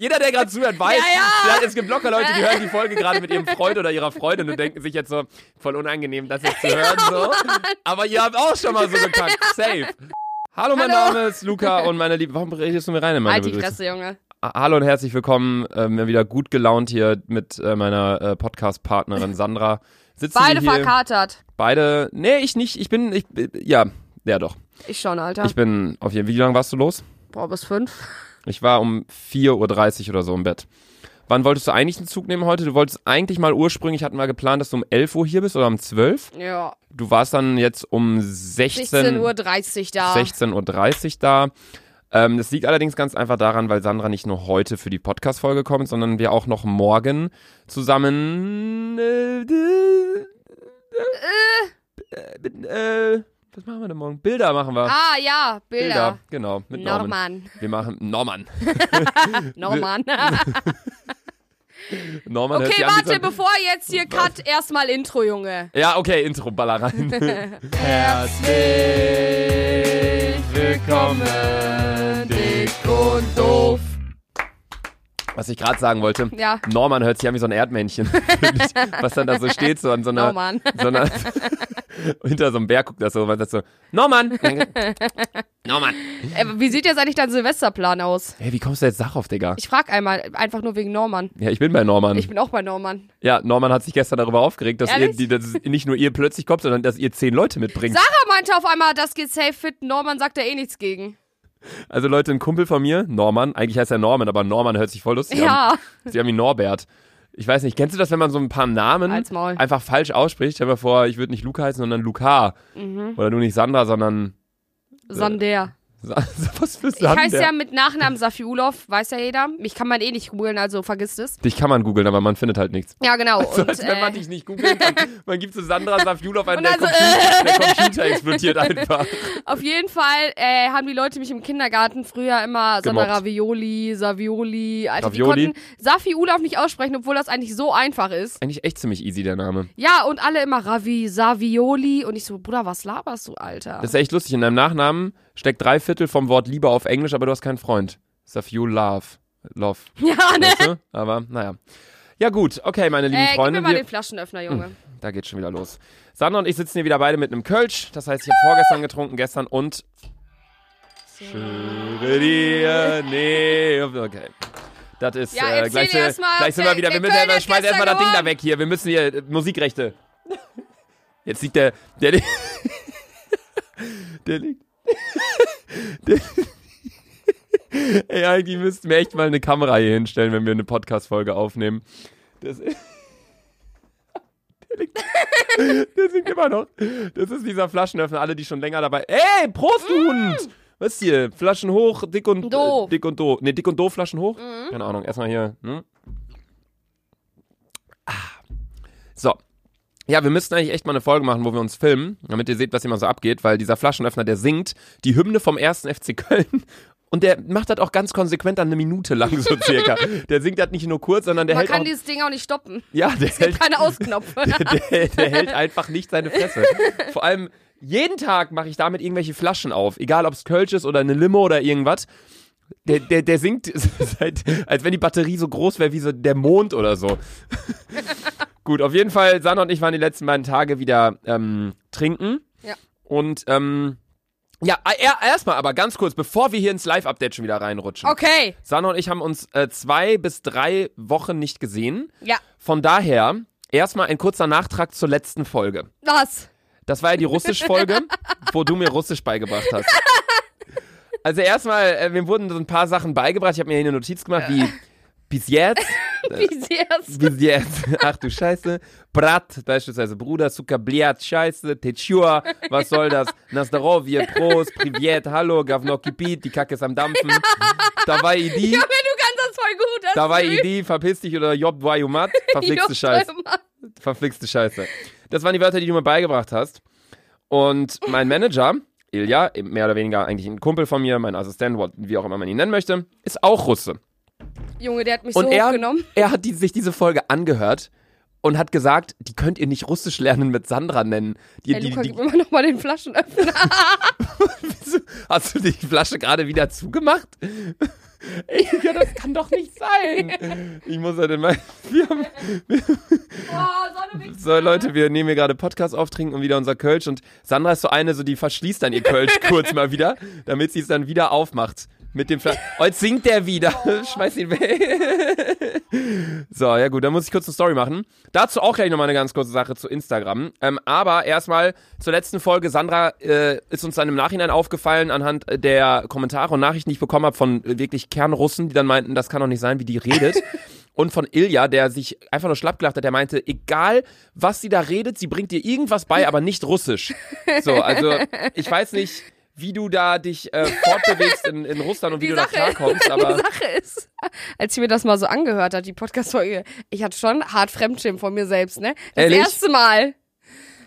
Jeder, der gerade zuhört, weiß, Ja, ja. ja, es gibt locker Leute, die hören die Folge gerade mit ihrem Freund oder ihrer Freundin und denken sich jetzt so, voll unangenehm, das jetzt zu hören. So. Aber ihr habt auch schon mal so gekackt. Safe. Hallo, mein Hallo. Name ist Luca und meine Liebe. Warum redest du mir rein in meine die Begrüßung? Fresse, Junge. Hallo und herzlich willkommen. Ähm, wieder gut gelaunt hier mit äh, meiner äh, Podcast-Partnerin Sandra. Sitzen Beide hier. verkatert. Beide. Nee, ich nicht. Ich bin. Ich, äh, ja, ja doch. Ich schon, Alter. Ich bin auf jeden Wie lange warst du los? Boah, bis fünf. Ich war um 4.30 Uhr oder so im Bett. Wann wolltest du eigentlich einen Zug nehmen heute? Du wolltest eigentlich mal ursprünglich, hatten wir geplant, dass du um 11 Uhr hier bist oder um 12. Ja. Du warst dann jetzt um 16 16.30 Uhr da. 16.30 Uhr da. Ähm, das liegt allerdings ganz einfach daran, weil Sandra nicht nur heute für die Podcast-Folge kommt, sondern wir auch noch morgen zusammen. Äh, äh, äh, äh, was machen wir denn morgen? Bilder machen wir. Ah, ja, Bilder. genau. Mit Norman. Norman. Wir machen Norman. Norman. Norman okay, an warte, so- bevor jetzt hier Cut, erstmal Intro, Junge. Ja, okay, Intro, baller rein. Herzlich willkommen, dick und doof. Was ich gerade sagen wollte, Ja. Norman hört sich an wie so ein Erdmännchen, was dann da so steht, so an so einer, Norman. so einer hinter so einem Berg guckt das so, was das so, Norman! Norman! Äh, wie sieht jetzt eigentlich dein Silvesterplan aus? Hey, wie kommst du jetzt darauf, Digga? Ich frag einmal, einfach nur wegen Norman. Ja, ich bin bei Norman. Ich bin auch bei Norman. ja, Norman hat sich gestern darüber aufgeregt, dass, ihr, Ehrlich? die, dass nicht nur ihr plötzlich kommt, sondern dass ihr zehn Leute mitbringt. Sarah meinte auf einmal, das geht safe fit. Norman sagt da eh nichts gegen. Also Leute, ein Kumpel von mir, Norman, eigentlich heißt er Norman, aber Norman hört sich voll lustig an. Ja. Sie haben ihn Norbert. Ich weiß nicht, kennst du das, wenn man so ein paar Namen einfach falsch ausspricht? Stell dir vor, ich würde nicht Luca heißen, sondern Luca. Mhm. Oder du nicht Sandra, sondern Sander. Was für Ich Sander? heiße ja mit Nachnamen Safiulov, weiß ja jeder. Mich kann man eh nicht googeln, also vergisst es. Dich kann man googeln, aber man findet halt nichts. Ja, genau. So und, als wenn man äh, dich nicht googeln kann. Man gibt so Sandra Safjulov ein, Und der, Computer, der Computer explodiert einfach. auf jeden Fall äh, haben die Leute mich im Kindergarten früher immer Sandra Gemobbt. Ravioli, Savioli, Alter, Ravioli? die konnten Safiulov nicht aussprechen, obwohl das eigentlich so einfach ist. Eigentlich echt ziemlich easy, der Name. Ja, und alle immer Ravi, Savioli und ich so, Bruder, was laberst du, Alter? Das ist echt lustig. In deinem Nachnamen steckt drei Viertel vom Wort Liebe auf Englisch, aber du hast keinen Freund. Safjul Love. Love. ja, ne? Weißt du? Aber naja. Ja gut, okay, meine lieben Äh, gib mir Freunde. mal den Flaschenöffner, Junge. da geht schon wieder los. Sandra und ich sitzen hier wieder beide mit einem Kölsch. Das heißt, ich habe vorgestern getrunken, gestern und... Schwöre dir, nee, okay. Das ist, Ja, äh, gleich, erst mal, gleich sind wir wieder, wir müssen hat schmeiß erstmal das Ding da weg hier, wir müssen hier, äh, Musikrechte. Jetzt liegt der, der, der liegt, der, ey, eigentlich müssten wir echt mal eine Kamera hier hinstellen, wenn wir eine Podcast-Folge aufnehmen. Das ist, der liegt, der singt immer noch. Das ist dieser Flaschenöffner, alle, die schon länger dabei, ey, Prost, du Hund! Was ist hier? Flaschen hoch, dick und Doof. Äh, dick und doof. Ne, dick und doof Flaschen hoch? Keine Ahnung, erstmal hier. Hm? Ah. So. Ja, wir müssten eigentlich echt mal eine Folge machen, wo wir uns filmen, damit ihr seht, was immer so abgeht, weil dieser Flaschenöffner, der singt die Hymne vom ersten FC Köln. Und der macht das auch ganz konsequent dann eine Minute lang, so circa. Der singt das nicht nur kurz, sondern der Man hält kann auch, dieses Ding auch nicht stoppen. ja, der Es gibt hält, keine Ausknopfe. der, der hält einfach nicht seine Fresse. Vor allem, jeden Tag mache ich damit irgendwelche Flaschen auf. Egal, ob es Kölsch ist oder eine Limo oder irgendwas. Der, der, der singt, seit, als wenn die Batterie so groß wäre wie so der Mond oder so. Gut, auf jeden Fall, Sandra und ich waren die letzten beiden Tage wieder ähm, trinken. Ja. Und, ähm, ja, er, erstmal aber ganz kurz, bevor wir hier ins Live-Update schon wieder reinrutschen. Okay. Sandra und ich haben uns äh, zwei bis drei Wochen nicht gesehen. Ja. Von daher erstmal ein kurzer Nachtrag zur letzten Folge. Was? Das war ja die Russisch-Folge, wo du mir Russisch beigebracht hast. Also erstmal, äh, mir wurden so ein paar Sachen beigebracht. Ich habe mir hier eine Notiz gemacht, wie bis jetzt, Wie jetzt? bis jetzt, ach du Scheiße, Brat, beispielsweise Bruder, Zucker, Bliat, Scheiße, Techur, was soll das? Nastarovje, Prost, Privet, Hallo, Gavno Kipit, die Kacke ist am Dampfen. Dabei Idi, Junge, du kannst das voll gut. Das dabei Idi, verpiss dich oder Job Dwajumat, verflixte Scheiße. Verflixte Scheiße. Das waren die Wörter, die du mir beigebracht hast. Und mein Manager, Ilja, mehr oder weniger eigentlich ein Kumpel von mir, mein Assistent, wie auch immer man ihn nennen möchte, ist auch Russe. Junge, der hat mich Und so er, hochgenommen. er hat die, sich diese Folge angehört und hat gesagt, die könnt ihr nicht Russisch lernen mit Sandra nennen. Die, Ey, die, Luca, die, gib mir mal noch mal den Flaschenöffner. hast du die Flasche gerade wieder zugemacht? Ey, ja, das kann doch nicht sein. Ich muss halt immer. Wir haben, so, Leute, wir nehmen hier gerade Podcast auf, trinken und wieder unser Kölsch. Und Sandra ist so eine, so die verschließt dann ihr Kölsch kurz mal wieder, damit sie es dann wieder aufmacht. Mit dem Oh, jetzt singt der wieder. Schmeiß ihn weg. so, ja gut, dann muss ich kurz eine Story machen. Dazu auch gleich nochmal eine ganz kurze Sache zu Instagram. Ähm, aber erstmal zur letzten Folge. Sandra äh, ist uns dann im Nachhinein aufgefallen anhand der Kommentare und Nachrichten, die ich bekommen habe von äh, wirklich Kernrussen, die dann meinten, das kann doch nicht sein, wie die redet. Und von Ilja, der sich einfach nur schlapp gelacht hat, der meinte, egal was sie da redet, sie bringt dir irgendwas bei, aber nicht Russisch. So, also ich weiß nicht, wie du da dich äh, fortbewegst in, in Russland und wie Die du Sache, da klarkommst, aber die Sache ist, als ich mir das mal so angehört habe, die Podcast-Folge, ich hatte schon hart Fremdschirm von mir selbst, ne? Das Ehrlich? erste Mal.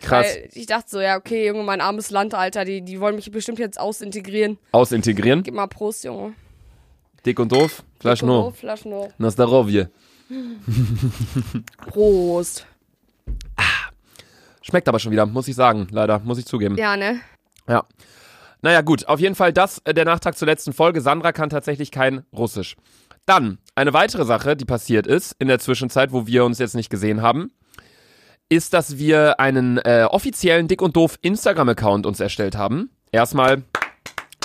krass Weil ich dachte so, ja, okay, Junge, mein armes Land, Alter, die, die wollen mich bestimmt jetzt ausintegrieren. ausintegrieren. Gib mal Prost, Junge. Dick und doof, Flaschen Oh, no. Flaschen no. Na Starovje. Prost. Schmeckt aber schon wieder, muss ich sagen, leider, muss ich zugeben. Ja, ne? Ja. Naja, gut, auf jeden Fall das äh, der Nachtrag zur letzten Folge. Sandra kann tatsächlich kein Russisch. Dann, eine weitere Sache, die passiert ist in der Zwischenzeit, wo wir uns jetzt nicht gesehen haben, ist, dass wir einen äh, offiziellen Dick und Doof Instagram-Account uns erstellt haben. Erstmal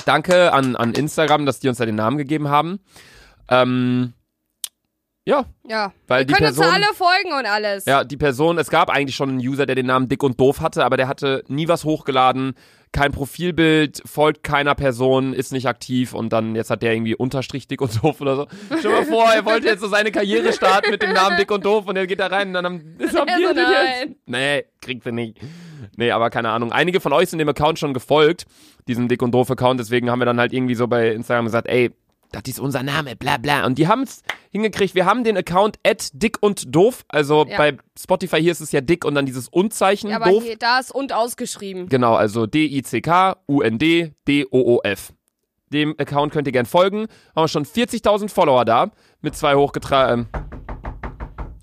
danke an, an Instagram, dass die uns da den Namen gegeben haben. Ähm, ja, Ja. Weil die können uns Person- alle folgen und alles. ja, die Person, es gab eigentlich schon einen User, der den Namen Dick und Doof hatte, aber der hatte nie was hochgeladen, kein Profilbild, folgt keiner Person, ist nicht aktiv und dann jetzt hat der irgendwie Unterstrich Dick und Doof oder so. Stell dir mal vor, er wollte jetzt so seine Karriere starten mit dem Namen Dick und Doof und er geht da rein und dann haben, ist am Er so, Bier nein. jetzt. Nee, kriegt er nicht. Nee, aber keine Ahnung. Einige von euch sind dem Account schon gefolgt, diesem Dick und Doof Account, deswegen haben wir dann halt irgendwie so bei Instagram gesagt, ey, das ist unser Name, bla bla. Und die haben es hingekriegt. Wir haben den Account at dick und doof. Also Ja. bei Spotify hier ist es ja dick und dann dieses Und-Zeichen Ja, aber doof. hier, da ist und ausgeschrieben. Genau, also D-I-C-K-U-N-D-D-O-O-F. Dem Account könnt ihr gern folgen. Haben wir schon 40.000 Follower da. Mit zwei hochgetragen. Ähm,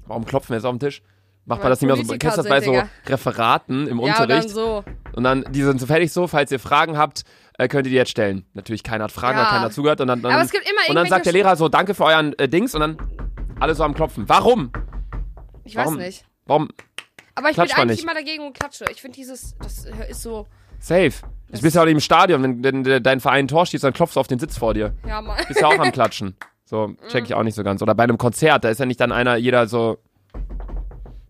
warum klopfen wir jetzt auf den Tisch? Macht man das nicht mehr so. Kennst du das bei so. Referaten im Ja, und dann Unterricht? so. Und dann, die sind so fertig so, falls ihr Fragen habt, äh, könnt ihr die jetzt stellen. Natürlich, keiner hat Fragen, Ja. weil keiner zugehört. Und dann, dann, Aber es gibt immer und dann sagt der Lehrer so, danke für euren äh, Dings. Und dann alle so am Klopfen. Warum? Ich weiß Warum? nicht. Warum? Aber ich bin eigentlich nicht. immer dagegen und klatsche. Ich finde dieses, das ist so, Safe. Du bist ja auch nicht im Stadion, wenn, wenn, wenn dein Verein ein Tor schießt, dann klopfst du auf den Sitz vor dir. ja, mal. Bist ja auch am Klatschen. So, check ich auch nicht so ganz. Oder bei einem Konzert, da ist ja nicht dann einer, jeder so.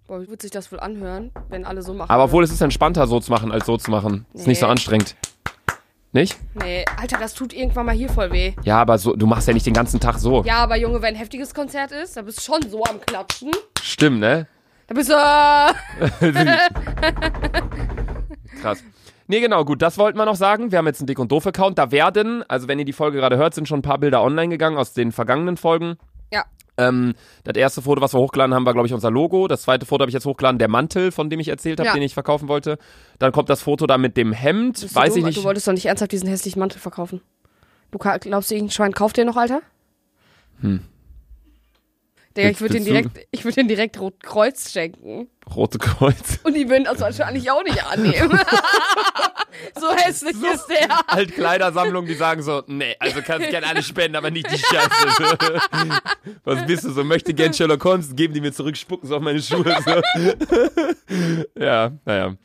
Boah, wie wird sich das wohl anhören, wenn alle so machen? Aber obwohl es ist entspannter, so zu machen, als so zu machen. Ist nicht so Nee. anstrengend. Nicht? Nee, Alter, das tut irgendwann mal hier voll weh. Ja, aber so, du machst ja nicht den ganzen Tag so. Ja, aber Junge, wenn ein heftiges Konzert ist, da bist du schon so am Klatschen. Stimmt, ne? Da bist du. Äh, Krass. Nee, genau, gut, das wollten wir noch sagen. Wir haben jetzt einen Dick- und Doof-Account. Da werden, also wenn ihr die Folge gerade hört, sind schon ein paar Bilder online gegangen aus den vergangenen Folgen. Ähm, das erste Foto, was wir hochgeladen haben, war, glaube ich, unser Logo. Das zweite Foto habe ich jetzt hochgeladen, der Mantel, von dem ich erzählt habe, Ja. den ich verkaufen wollte. Dann kommt das Foto da mit dem Hemd. Bist du Weiß dumm? ich nicht. Du wolltest doch nicht ernsthaft diesen hässlichen Mantel verkaufen. Du glaubst du, irgendein Schwein kauft den noch, Alter? Hm. Digga, ich würde den du- direkt, ich würde den direkt Rotkreuz schenken. Rote Kreuz. Und die würden das wahrscheinlich auch nicht annehmen. so hässlich ist der. Altkleidersammlung, die sagen so, nee, also kannst gerne alle spenden, aber nicht die Scheiße. Was bist du so? Möchte gern Sherlock Holmes, geben die mir zurück, spucken so auf meine Schuhe. So. ja, naja.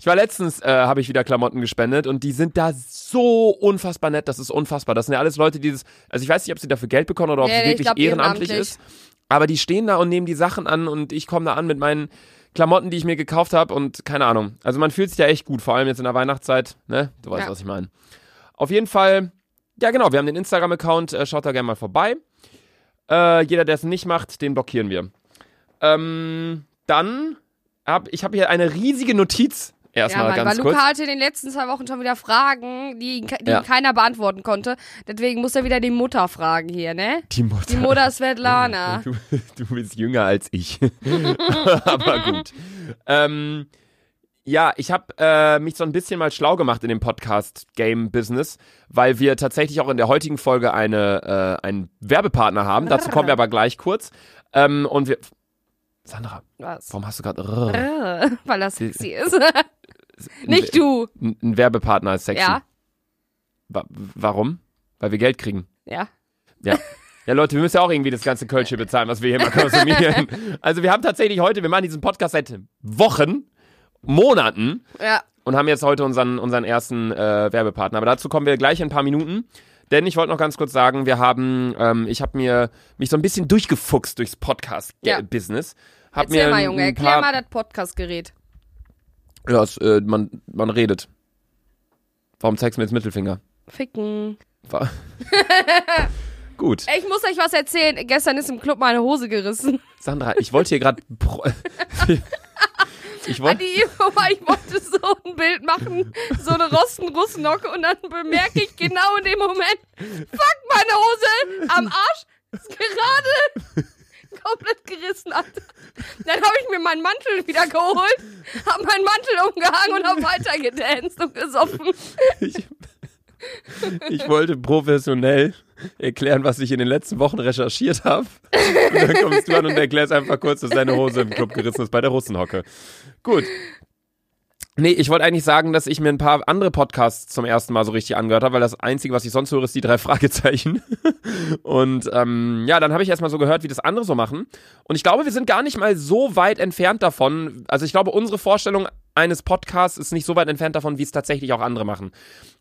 Ich war letztens, äh, habe ich wieder Klamotten gespendet und die sind da so unfassbar nett, das ist unfassbar. Das sind ja alles Leute, die das, also ich weiß nicht, ob sie dafür Geld bekommen oder ob es ich wirklich glaub, ehrenamtlich ehrenamtlich. ist. Aber die stehen da und nehmen die Sachen an und ich komme da an mit meinen Klamotten, die ich mir gekauft habe und keine Ahnung. Also man fühlt sich ja echt gut, vor allem jetzt in der Weihnachtszeit, ne? Du weißt, Ja. was ich meine. Auf jeden Fall, ja genau, wir haben den Instagram-Account, äh, schaut da gerne mal vorbei. Äh, jeder, der es nicht macht, den blockieren wir. Ähm, dann hab ich habe hier eine riesige Notiz. Ja, Erstmal weil ganz Luca kurz. hatte in den letzten zwei Wochen schon wieder Fragen, die, die Ja. keiner beantworten konnte. Deswegen muss er wieder die Mutter fragen hier, ne? Die Mutter. Die Mutter Svetlana. Du, du bist jünger als ich. Aber gut. Ähm, ja, ich habe äh, mich so ein bisschen mal schlau gemacht in dem Podcast-Game-Business, weil wir tatsächlich auch in der heutigen Folge eine, äh, einen Werbepartner haben. Dazu kommen wir aber gleich kurz. Ähm, und wir. Sandra, Was? warum hast du gerade. Weil das sexy ist. Nicht du. Ein, Werbepartner ist sexy. Ja. Wa warum? Weil wir Geld kriegen. Ja. Ja. Ja, Leute, wir müssen ja auch irgendwie das ganze Kölsch hier bezahlen, was wir hier mal konsumieren. Also wir haben tatsächlich heute, wir machen diesen Podcast seit Wochen, Monaten Ja. und haben jetzt heute unseren, unseren ersten äh, Werbepartner. Aber dazu kommen wir gleich in ein paar Minuten. Denn ich wollte noch ganz kurz sagen, wir haben, ähm, ich habe mir mich so ein bisschen durchgefuchst durchs Ja. Podcast-Business. Hab Erzähl mir mal, Junge, erklär mal das Podcast-Gerät. Ja, es, äh, man, man redet. Warum zeigst du mir jetzt Mittelfinger? Ficken. Wa- Gut. Ich muss euch was erzählen. Gestern ist im Club meine Hose gerissen. Sandra, ich wollte hier gerade. ich mal, ich wollte so ein Bild machen, so eine Rosten-Russnocke und dann bemerke ich genau in dem Moment, fuck, meine Hose am Arsch ist gerade komplett gerissen. Alter. Dann habe ich mir meinen Mantel wieder geholt, habe meinen Mantel umgehangen und habe weiter gedanced und gesoffen. Ich, ich wollte professionell erklären, was ich in den letzten Wochen recherchiert habe. Und dann kommst du an und erklärst einfach kurz, dass deine Hose im Club gerissen ist bei der Russenhocke. Gut. Nee, ich wollte eigentlich sagen, dass ich mir ein paar andere Podcasts zum ersten Mal so richtig angehört habe, weil das Einzige, was ich sonst höre, ist die drei Fragezeichen. Und ähm, ja, dann habe ich erstmal so gehört, wie das andere so machen. Und ich glaube, wir sind gar nicht mal so weit entfernt davon. Also ich glaube, unsere Vorstellung eines Podcasts ist nicht so weit entfernt davon, wie es tatsächlich auch andere machen.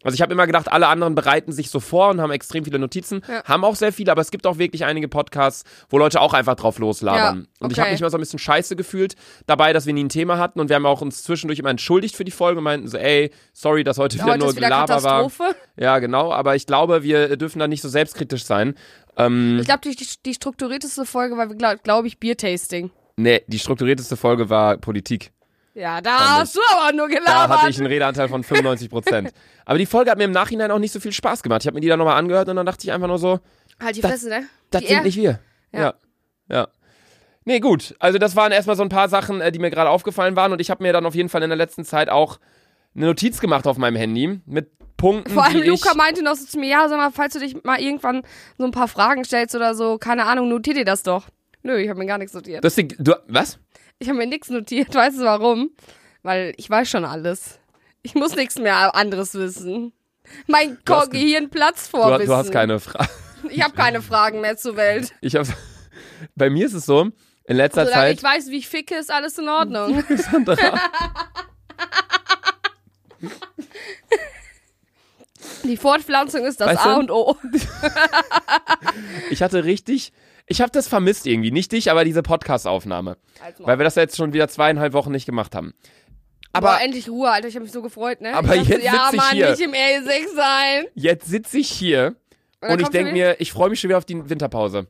Also ich habe immer gedacht, alle anderen bereiten sich so vor und haben extrem viele Notizen, Ja. haben auch sehr viele, aber es gibt auch wirklich einige Podcasts, wo Leute auch einfach drauf loslabern. Ja, Und ich okay. habe mich immer so ein bisschen scheiße gefühlt dabei, dass wir nie ein Thema hatten und wir haben auch uns zwischendurch immer entschuldigt für die Folge und meinten so, ey, sorry, dass heute wieder Heute nur wieder Gelaber war. Ja, genau, aber ich glaube, wir dürfen da nicht so selbstkritisch sein. Ähm, Ich glaube, die, die, die strukturierteste Folge war, glaube glaub ich, Biertasting. nee, die strukturierteste Folge war Politik. Ja, da Fand hast du aber nur Da gelabert. hatte ich einen Redeanteil von 95 Prozent. Aber die Folge hat mir im Nachhinein auch nicht so viel Spaß gemacht. Ich habe mir die dann nochmal angehört und dann dachte ich einfach nur so, halt die Fresse, ne? das sind nicht wir. Ja. Ja. ja. Nee, gut. Also das waren erstmal so ein paar Sachen, äh, die mir gerade aufgefallen waren und ich habe mir dann auf jeden Fall in der letzten Zeit auch eine Notiz gemacht auf meinem Handy mit Punkten, Vor allem Luca meinte noch so zu mir, ja, sag mal, falls du dich mal irgendwann so ein paar Fragen stellst oder so, keine Ahnung, notier dir das doch. Nö, ich habe mir gar nichts notiert. Das Ding, du, was? Ich habe mir nichts notiert, weißt du warum? Weil ich weiß schon alles. Ich muss nichts mehr anderes wissen. Mein Du Ko- ge- Gehirn platzt Du, vor Wissen. du hast keine Frage. Ich habe keine Fragen mehr zur Welt. Ich habe... Bei mir ist es so, in letzter Solange Zeit... ich weiß, wie ich ficke, ist alles in Ordnung. Sandra, Die Fortpflanzung ist das Weißt A du? und O. ich hatte richtig... Ich habe das vermisst irgendwie. Nicht dich, aber diese Podcast-Aufnahme. Weil wir das ja jetzt schon wieder zweieinhalb Wochen nicht gemacht haben. Aber Aber endlich Ruhe, Alter. Ich habe mich so gefreut, ne? Aber ich jetzt ja, sitz ich Mann, hier. nicht im RE6 sein. jetzt sitze ich hier dann und ich denke mir, ich freue mich schon wieder auf die Winterpause.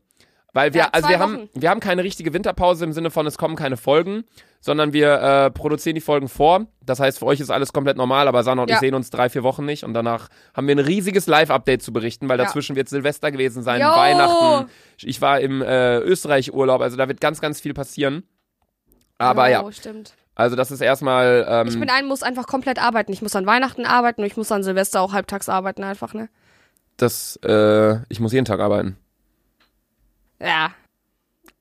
Weil wir, Ja, also wir haben, wir haben keine richtige Winterpause im Sinne von, es kommen keine Folgen, sondern wir äh, produzieren die Folgen vor. Das heißt, für euch ist alles komplett normal, aber Sana und ich Ja. sehen uns drei, vier Wochen nicht und danach haben wir ein riesiges Live-Update zu berichten, weil Ja. dazwischen wird Silvester gewesen sein, Jo. Weihnachten. Ich war im äh, Österreich-Urlaub, also da wird ganz, ganz viel passieren. Aber oh, ja, stimmt. also das ist erstmal. Ähm, Ich bin ein, muss einfach komplett arbeiten. Ich muss an Weihnachten arbeiten und ich muss an Silvester auch halbtags arbeiten einfach, ne? das, äh, ich muss jeden Tag arbeiten. Ja.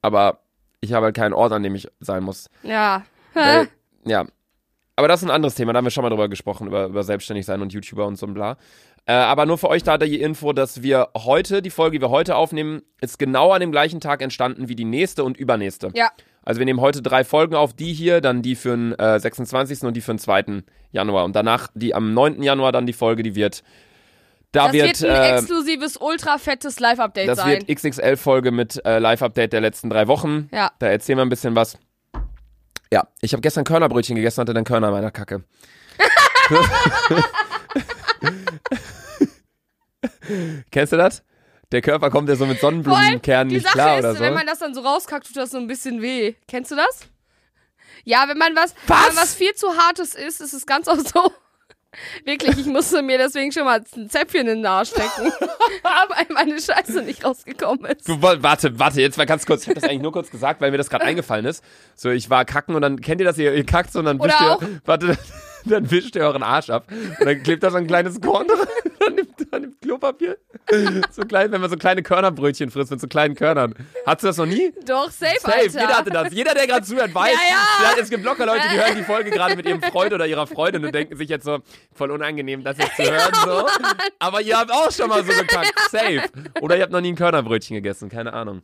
Aber ich habe halt keinen Ort, an dem ich sein muss. Ja. Weil, ja. Aber das ist ein anderes Thema, da haben wir schon mal drüber gesprochen, über, über selbstständig sein und YouTuber und so ein bla. Äh, aber nur für euch da die Info, dass wir heute, die Folge, die wir heute aufnehmen, ist genau an dem gleichen Tag entstanden wie die nächste und übernächste. Ja. Also wir nehmen heute drei Folgen auf, die hier, dann die für den äh, 26. und die für den 2. Januar. Und danach die am 9. Januar dann die Folge, die wird. Da Das wird, wird, ein äh, exklusives, ultra fettes Live-Update das sein. wird XXL-Folge mit äh, Live-Update der letzten drei Wochen. Ja. Da erzählen wir ein bisschen was. Ja, ich habe gestern Körnerbrötchen gegessen, hatte dann Körner in meiner Kacke. Kennst du das? Der Körper kommt ja so mit Sonnenblumenkernen nicht Sache klar ist, oder so. wenn man das dann so rauskackt, tut das so ein bisschen weh. Kennst du das? Ja, wenn man was, Was? Wenn man was viel zu hartes isst, ist es ganz auch so. Wirklich, ich musste mir deswegen schon mal ein Zäpfchen in den Arsch stecken, weil meine Scheiße nicht rausgekommen ist. Du, warte, warte, jetzt mal ganz kurz. Ich habe das eigentlich nur kurz gesagt, weil mir das gerade eingefallen ist. So, ich war kacken und dann kennt ihr das, ihr, ihr kackt so und dann wischt ihr. Warte, dann wischt ihr euren Arsch ab. Und dann klebt da so ein kleines Korn dran. Dann nimmt, dann nimmt Klopapier. So klein, wenn man so kleine Körnerbrötchen frisst mit so kleinen Körnern. Hattest du das noch nie? Doch, safe, Safe, Alter. jeder hatte das. Jeder, der gerade zuhört, weiß. Ja, ja. Ja, es gibt locker Leute, die hören die Folge gerade mit ihrem Freund oder ihrer Freundin und denken sich jetzt so, voll unangenehm, das jetzt zu hören. So. Aber ihr habt auch schon mal so gekackt. Safe. Oder ihr habt noch nie ein Körnerbrötchen gegessen, keine Ahnung.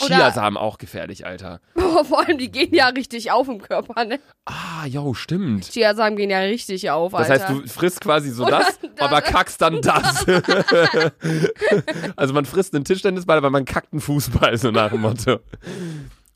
Oder- Chiasamen auch gefährlich, Alter. Boah, vor allem, die gehen ja richtig auf im Körper, ne? Ah, jo, stimmt. Chiasamen gehen ja richtig auf, Das Alter. heißt, du frisst quasi so Oder das, das. aber kackst dann das. also man frisst einen Tischtennisball, aber man kackt einen Fußball, so nach dem Motto.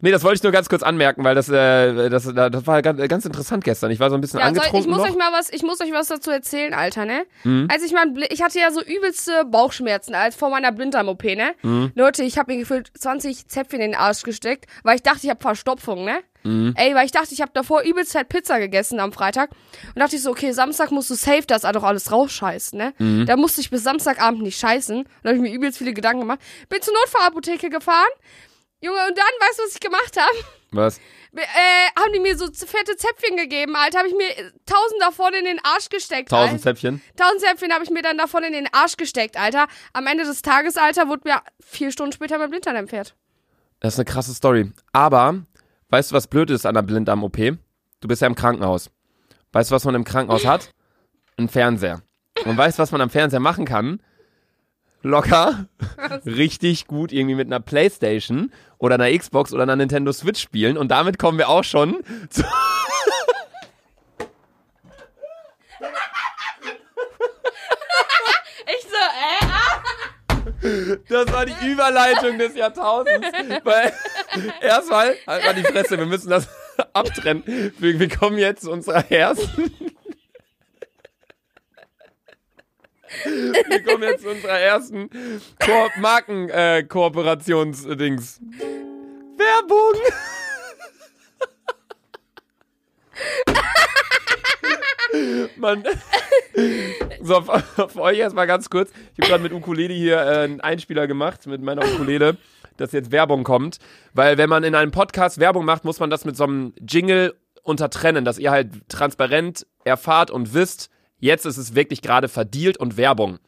Nee, das wollte ich nur ganz kurz anmerken, weil das, äh, das, das war ganz, ganz interessant gestern. Ich war so ein bisschen Ja, soll, ich angetrunken muss noch. euch mal was, ich muss euch was dazu erzählen, Alter, ne? Mhm. Als ich mein, ich hatte ja so übelste Bauchschmerzen als vor meiner Blinddarm-OP, ne? Mhm. Leute, ich habe mir gefühlt 20 Zäpfchen in den Arsch gesteckt, weil ich dachte, ich habe Verstopfung, ne? Mhm. Ey, weil ich dachte, ich habe davor übelst halt Pizza gegessen am Freitag und dachte ich so, okay, Samstag musst du safe das doch alles rausscheißen, ne? Mhm. Da musste ich bis Samstagabend nicht scheißen. Und da habe ich mir übelst viele Gedanken gemacht. Bin zur Notfallapotheke gefahren. Junge, und dann, weißt du, was ich gemacht habe? Was? äh, haben die mir so fette Zäpfchen gegeben, Alter. Habe ich mir äh, tausend davon in den Arsch gesteckt. Tausend Alter. Zäpfchen? Tausend Zäpfchen habe ich mir dann davon in den Arsch gesteckt, Alter. Am Ende des Tages, Alter, wurde mir vier Stunden später mein Blinddarm entfernt. Das ist eine krasse Story. Aber, weißt du, was blöd ist an der Blinddarm-OP? Du bist ja im Krankenhaus. Weißt du, was man im Krankenhaus hat? Ein Fernseher. Und weißt du, was man am Fernseher machen kann? Locker, richtig gut irgendwie mit einer Playstation oder einer Xbox oder einer Nintendo Switch spielen. Und damit kommen wir auch schon zu... Ich so, äh, ah. Das war die Überleitung des Jahrtausends. Weil erstmal, halt mal die Fresse, wir müssen das abtrennen. Wir, wir kommen jetzt zu unserer ersten. Wir kommen jetzt zu unserer ersten Ko Marken-Kooperationsdings. Werbung! Mann. So, für euch erstmal ganz kurz. Ich habe gerade mit Ukulele hier äh, einen Einspieler gemacht, mit meiner Ukulele, dass jetzt Werbung kommt. Weil wenn man in einem Podcast Werbung macht, muss man das mit so einem Jingle untertrennen, dass ihr halt transparent erfahrt und wisst, jetzt ist es wirklich gerade verdealt und Werbung.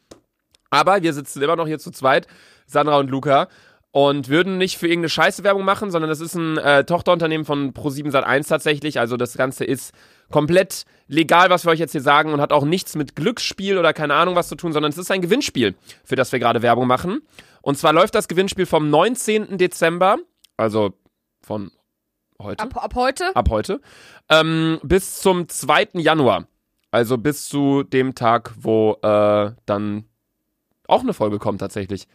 Aber wir sitzen immer noch hier zu zweit, Sandra und Luca, und würden nicht für irgendeine Scheiße Werbung machen, sondern das ist ein äh, Tochterunternehmen von Pro7 Sat1 tatsächlich. Also das Ganze ist komplett legal, was wir euch jetzt hier sagen und hat auch nichts mit Glücksspiel oder keine Ahnung was zu tun, sondern es ist ein Gewinnspiel, für das wir gerade Werbung machen. Und zwar läuft das Gewinnspiel vom 19. Dezember, also von heute Ab, ab heute? ab heute, ähm, bis zum 2. Januar. Also bis zu dem Tag, wo äh, dann auch eine Folge kommt tatsächlich.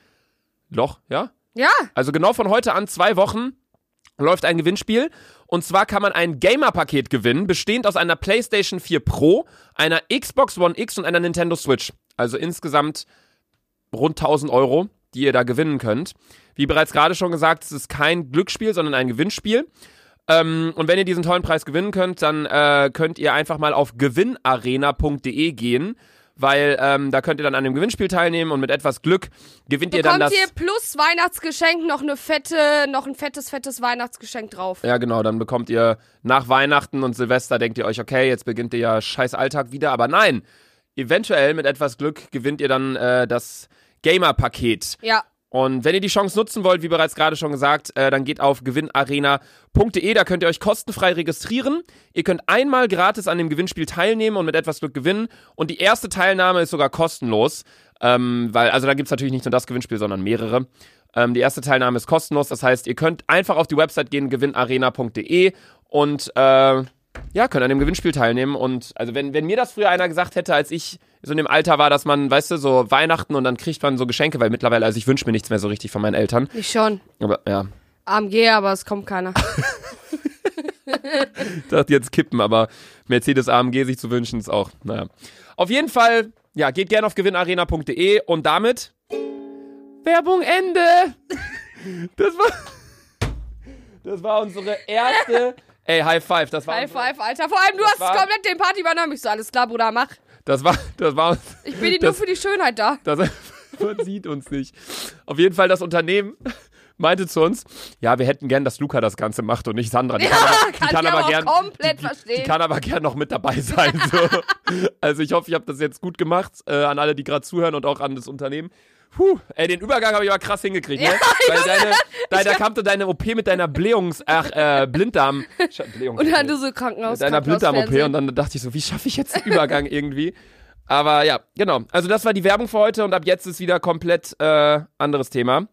Loch, ja? Ja. Also genau von heute an zwei Wochen läuft ein Gewinnspiel. Und zwar kann man ein Gamer-Paket gewinnen, bestehend aus einer PlayStation 4 Pro, einer Xbox One X und einer Nintendo Switch. Also insgesamt rund 1000 Euro, die ihr da gewinnen könnt. Wie bereits gerade schon gesagt, es ist kein Glücksspiel, sondern ein Gewinnspiel. Ähm, und wenn ihr diesen tollen Preis gewinnen könnt, dann äh, könnt ihr einfach mal auf gewinnarena.de gehen, weil ähm, da könnt ihr dann an dem Gewinnspiel teilnehmen und mit etwas Glück gewinnt ihr dann Bekommt das. ihr plus Weihnachtsgeschenk noch eine fette, noch ein fettes, fettes Weihnachtsgeschenk drauf. Ja, genau, dann bekommt ihr nach Weihnachten und Silvester, denkt ihr euch, okay, jetzt beginnt ihr ja scheiß Alltag wieder, aber nein, eventuell mit etwas Glück gewinnt ihr dann äh, das Gamer-Paket. Ja. Und wenn ihr die Chance nutzen wollt, wie bereits gerade schon gesagt, äh, dann geht auf gewinnarena.de, da könnt ihr euch kostenfrei registrieren. Ihr könnt einmal gratis an dem Gewinnspiel teilnehmen und mit etwas Glück gewinnen. Und die erste Teilnahme ist sogar kostenlos, ähm, weil, also da gibt's natürlich nicht nur das Gewinnspiel, sondern mehrere. Ähm, die erste Teilnahme ist kostenlos, das heißt, ihr könnt einfach auf die Website gehen, gewinnarena.de und äh, ja, könnt an dem Gewinnspiel teilnehmen. Und also wenn, wenn mir das früher einer gesagt hätte, als ich so in dem Alter war, dass man, weißt du, so Weihnachten und dann kriegt man so Geschenke, weil mittlerweile, also ich wünsche mir nichts mehr so richtig von meinen Eltern. Ich schon. Aber ja, AMG, aber es kommt keiner. ich dachte jetzt kippen, aber Mercedes AMG sich zu wünschen ist auch, naja. Auf jeden Fall, ja, geht gerne auf gewinnarena.de und damit Werbung Ende. Das war, das war unsere erste, ey, High Five, das war, High five, Alter. Vor allem, du Das hast war- komplett den Party übernommen. Ich so, alles klar, Bruder, mach. das war, das war, Ich bin dir nur Das- für die Schönheit da. Das man sieht uns nicht. Auf jeden Fall das Unternehmen, meinte zu uns, ja, wir hätten gern, dass Luca das Ganze macht und nicht Sandra. Die Ja, kann aber, die kann kann aber gern, komplett die, die, verstehen. die kann aber gern noch mit dabei sein. So. Also ich hoffe, ich habe das jetzt gut gemacht äh, an alle, die gerade zuhören und auch an das Unternehmen. Puh, ey, den Übergang habe ich aber krass hingekriegt, ne? Weil deine, deine, da kam deine OP mit deiner Blähungs-, ach, äh, Blinddarm, Blähungs Und dann du so Krankenhaus. mit deiner Blinddarm-OP und dann dachte ich so, wie schaffe ich jetzt den Übergang irgendwie? Aber ja, genau. Also das war die Werbung für heute und ab jetzt ist wieder komplett äh, anderes Thema.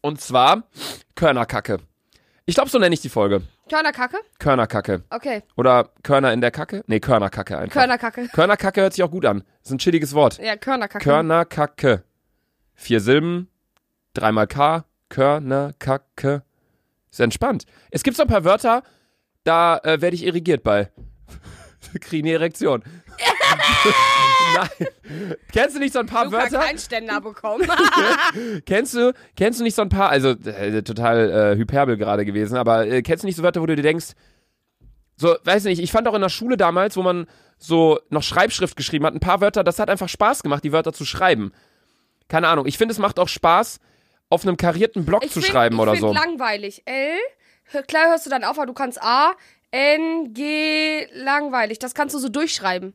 Und zwar Körnerkacke. Ich glaube, so nenne ich die Folge. Körnerkacke? Körnerkacke. Okay. Oder Körner in der Kacke? Nee, Körnerkacke einfach. Körnerkacke. Körnerkacke hört sich auch gut an. ist ein chilliges Wort. Ja, Körnerkacke. Körnerkacke. Vier Silben, dreimal K, Körnerkacke. Ist entspannt. Es gibt so ein paar Wörter, da äh, werde ich irrigiert bei. Kriege eine Erektion. Nein. Kennst du nicht so ein paar Luca Wörter? keinen Ständer bekommen. Kennst du, kennst du nicht so ein paar, also äh, total äh, Hyperbel gerade gewesen, aber äh, kennst du nicht so Wörter, wo du dir denkst, so, weiß nicht, ich fand auch in der Schule damals, wo man so noch Schreibschrift geschrieben hat, ein paar Wörter, das hat einfach Spaß gemacht, die Wörter zu schreiben. Keine Ahnung, ich finde, es macht auch Spaß, auf einem karierten Block Ich zu find- schreiben ich oder so. langweilig. L, klar hörst du dann auf, aber du kannst A, N, G, langweilig. Das kannst du so durchschreiben.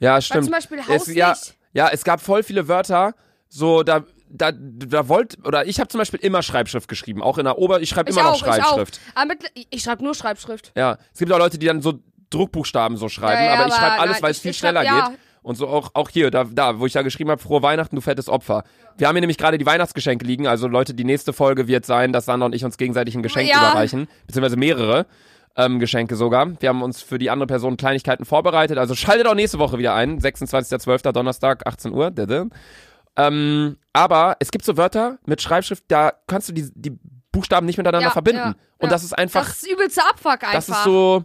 Ja, stimmt. zum Beispiel es, Hauslicht. ja, ja, es gab voll viele Wörter, so da da, da wollt, oder ich habe zum Beispiel immer Schreibschrift geschrieben, auch in der Ober, ich schreibe immer auch, noch Schreibschrift. ich auch. Aber mit, ich schreibe nur Schreibschrift. Ja, es gibt auch Leute, die dann so Druckbuchstaben so schreiben, Ja, ja, aber ich schreibe alles, weil es viel ich schreib- schneller ja. Und so auch, auch hier, da, da, wo ich da geschrieben habe, frohe Weihnachten, du fettes Opfer. Wir haben hier nämlich gerade die Weihnachtsgeschenke liegen, also Leute, die nächste Folge wird sein, dass Sandra und ich uns gegenseitig ein Geschenk Ja. überreichen, beziehungsweise mehrere ähm, Geschenke sogar. Wir haben uns für die andere Person Kleinigkeiten vorbereitet, also schaltet auch nächste Woche wieder ein, 26.12. Donnerstag, 18 Uhr. Ähm, aber es gibt so Wörter mit Schreibschrift, da kannst du die, die Buchstaben nicht miteinander Ja, verbinden. ja, und ja. das ist einfach, Das ist übelste Abfuck einfach. das ist so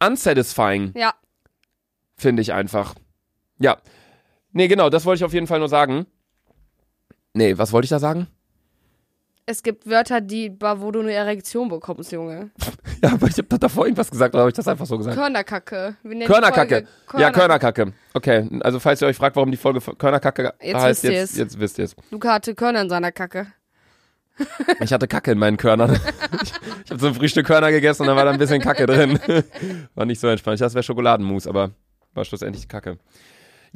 unsatisfying Ja. finde ich einfach. Ja. Nee, genau, das wollte ich auf jeden Fall nur sagen. Nee, was wollte ich da sagen? Es gibt Wörter, die, wo du eine Erektion bekommst, Junge. Ja, aber ich habe da davor irgendwas gesagt, oder habe ich das einfach so gesagt? Körnerkacke. Körnerkacke. Folge Ja, Körnerkacke. Okay, also falls ihr euch fragt, warum die Folge Körnerkacke Jetzt heißt, wisst ihr jetzt, es. jetzt wisst ihr es. Luca hatte Körner in seiner Kacke. Ich hatte Kacke in meinen Körnern. ich ich habe so ein Frühstück Körner gegessen und da war da ein bisschen Kacke drin. war nicht so entspannt. Ich dachte, es wäre Schokoladenmus, aber war schlussendlich Kacke.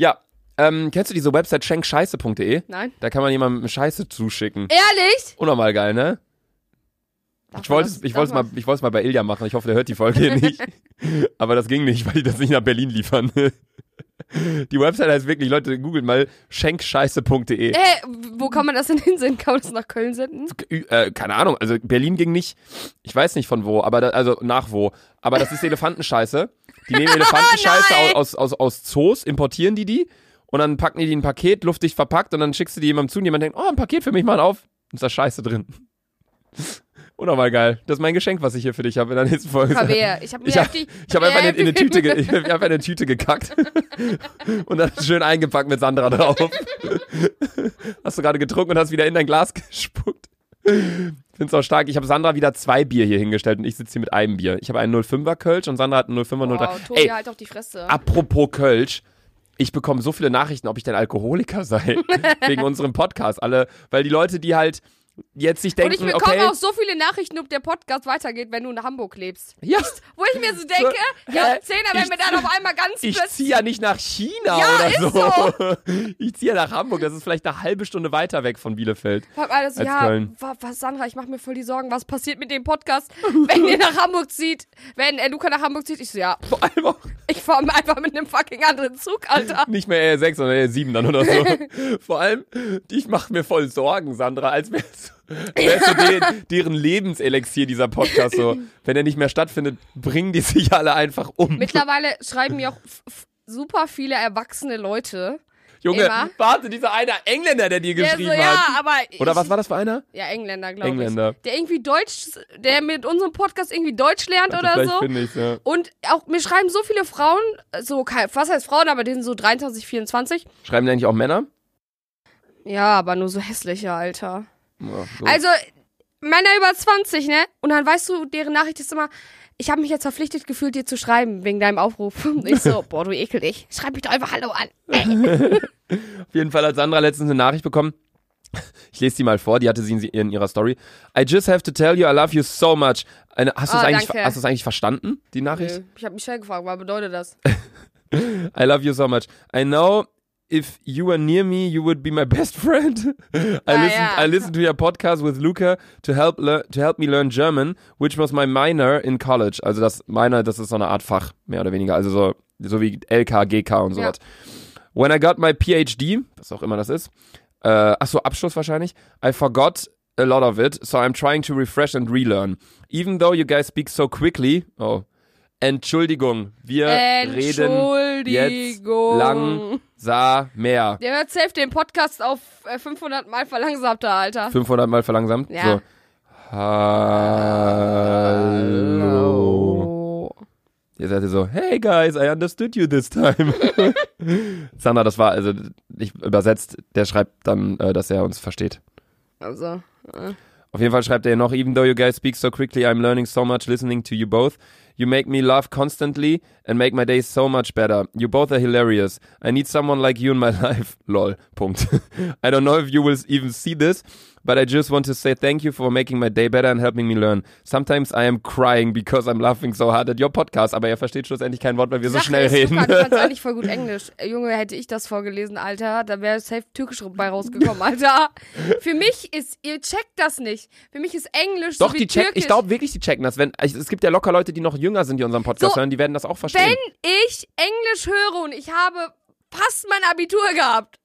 Ja, ähm, kennst du diese Website schenkscheiße.de? Nein. Da kann man jemandem Scheiße zuschicken. Ehrlich? Unnormal geil, ne? Darf Ich wollte es ich wollt's mal, ich wollt's mal bei Ilja machen. Ich hoffe, der hört die Folge hier nicht. Aber das ging nicht, weil die das nicht nach Berlin liefern. Die Website heißt wirklich, Leute, googelt mal schenkscheiße.de. Äh, wo kann man das denn hinsenden? Kann man das nach Köln senden? Äh, keine Ahnung, also Berlin ging nicht, ich weiß nicht von wo, aber da, also nach wo. Aber das ist Elefantenscheiße. Die nehmen Elefantenscheiße nein! aus, aus, aus Zoos, importieren die die und dann packen die die in ein Paket, luftdicht verpackt und dann schickst du die jemandem zu und jemand denkt, oh, ein Paket für mich mal auf. Und ist da Scheiße drin. Unnormal geil. Das ist mein Geschenk, was ich hier für dich habe in der nächsten Folge. Verwehr. Ich habe Ich heftig- ich hab einfach in, in eine Tüte, ge ich hab einfach in eine Tüte gekackt und dann schön eingepackt mit Sandra drauf. Hast du gerade getrunken und hast wieder in dein Glas gespuckt. Find's auch stark. Ich habe Sandra wieder zwei Bier hier hingestellt und ich sitze hier mit einem Bier. Ich habe einen 05er Kölsch und Sandra hat einen 05er 03. Wow, Tobi, Ey, halt auf die Fresse. apropos Kölsch. Ich bekomme so viele Nachrichten, ob ich denn Alkoholiker sei. wegen unserem Podcast. Alle, weil die Leute, die halt jetzt sich Und ich denken, bekomme okay. auch so viele Nachrichten, ob der Podcast weitergeht, wenn du in Hamburg lebst. Ja, Wo ich mir so denke, So, ja, hä? Zehner, wenn wir dann auf einmal ganz ich ziehe ja nicht nach China Ja, oder ist so. Ich ziehe ja nach Hamburg. Das ist vielleicht eine halbe Stunde weiter weg von Bielefeld. Alles, als ja, Köln. wa- was, Sandra, ich mache mir voll die Sorgen, was passiert mit dem Podcast, wenn ihr nach Hamburg zieht, wenn äh, Luca nach Hamburg zieht. Ich so, ja, Vor allem auch ich fahre einfach mit einem fucking anderen Zug, Alter. nicht mehr R6, sondern R7 dann oder so. Vor allem, ich mache mir voll Sorgen, Sandra, als wäre es wär's so de deren Lebenselixier, dieser Podcast so. Wenn er nicht mehr stattfindet, bringen die sich alle einfach um. Mittlerweile schreiben mir auch super viele erwachsene Leute. Junge, Immer. warte, dieser eine Engländer, der dir Der so, geschrieben ja, hat. aber. Oder ich, was war das für einer? Ja, Engländer, glaube ich. Engländer. Der irgendwie Deutsch, der mit unserem Podcast irgendwie Deutsch lernt oder Vielleicht so. finde ich ja. Und auch, mir schreiben so viele Frauen, so, was heißt Frauen, aber die sind so 23, 24. Schreiben die eigentlich auch Männer? Ja, aber nur so hässliche, Alter. Ja, so. Also, Männer über 20, ne? Und dann weißt du, deren Nachricht ist immer, ich habe mich jetzt verpflichtet gefühlt, dir zu schreiben, wegen deinem Aufruf. Und ich so, boah, du ekel dich. Schreib mich doch einfach Hallo an. Auf jeden Fall hat Sandra letztens eine Nachricht bekommen. Ich lese die mal vor, die hatte sie in, ihrer Story. I just have to tell you, I love you so much. Eine, hast du es eigentlich, eigentlich verstanden, die Nachricht? Nö, Ich habe Michelle gefragt, was bedeutet das? I love you so much. I know if you were near me, you would be my best friend. I listened, ja. I listened to your podcast with Luca to help to help me learn German, which was my minor in college. Also das minor, das ist so eine Art Fach, mehr oder weniger. Also so, so wie LK, GK und Ja. sowas. When I got my PhD, was auch immer das ist, äh, ach so, Abschluss wahrscheinlich, I forgot a lot of it, so I'm trying to refresh and relearn. Even though you guys speak so quickly, oh, Entschuldigung, wir reden jetzt Entschuldigung. langsamer. Der hört safe den Podcast auf äh, 500 Mal verlangsamter, Alter. 500 Mal verlangsamt. Ja. So. Hallo. Ihr seid so, hey guys, I understood you this time. Sandra, das war, also ich übersetzt, der schreibt dann, äh, dass er uns versteht. Also, Auf jeden Fall schreibt er noch, even though you guys speak so quickly, I'm learning so much listening to you both. You make me laugh constantly and make my day so much better. You both are hilarious. I need someone like you in my life. Lol. Punkt. I don't know if you will even see this, but I just want to say thank you for making my day better and helping me learn. Sometimes I am crying because I'm laughing so hard at your podcast, aber er versteht schlussendlich kein Wort, weil wir so Sache schnell reden. Luca, du kannst eigentlich voll gut Englisch. Äh, Junge, hätte ich das vorgelesen, Alter, da wäre safe türkisch bei rausgekommen, Alter. Für mich ist, ihr checkt das nicht. Für mich ist Englisch Doch, so die check, türkisch. ich glaube wirklich, die checken das. Wenn, ich- es gibt ja locker Leute, die noch jünger sind, die unseren Podcast So, hören, die werden das auch verstehen. Wenn ich Englisch höre und ich habe fast mein Abitur gehabt.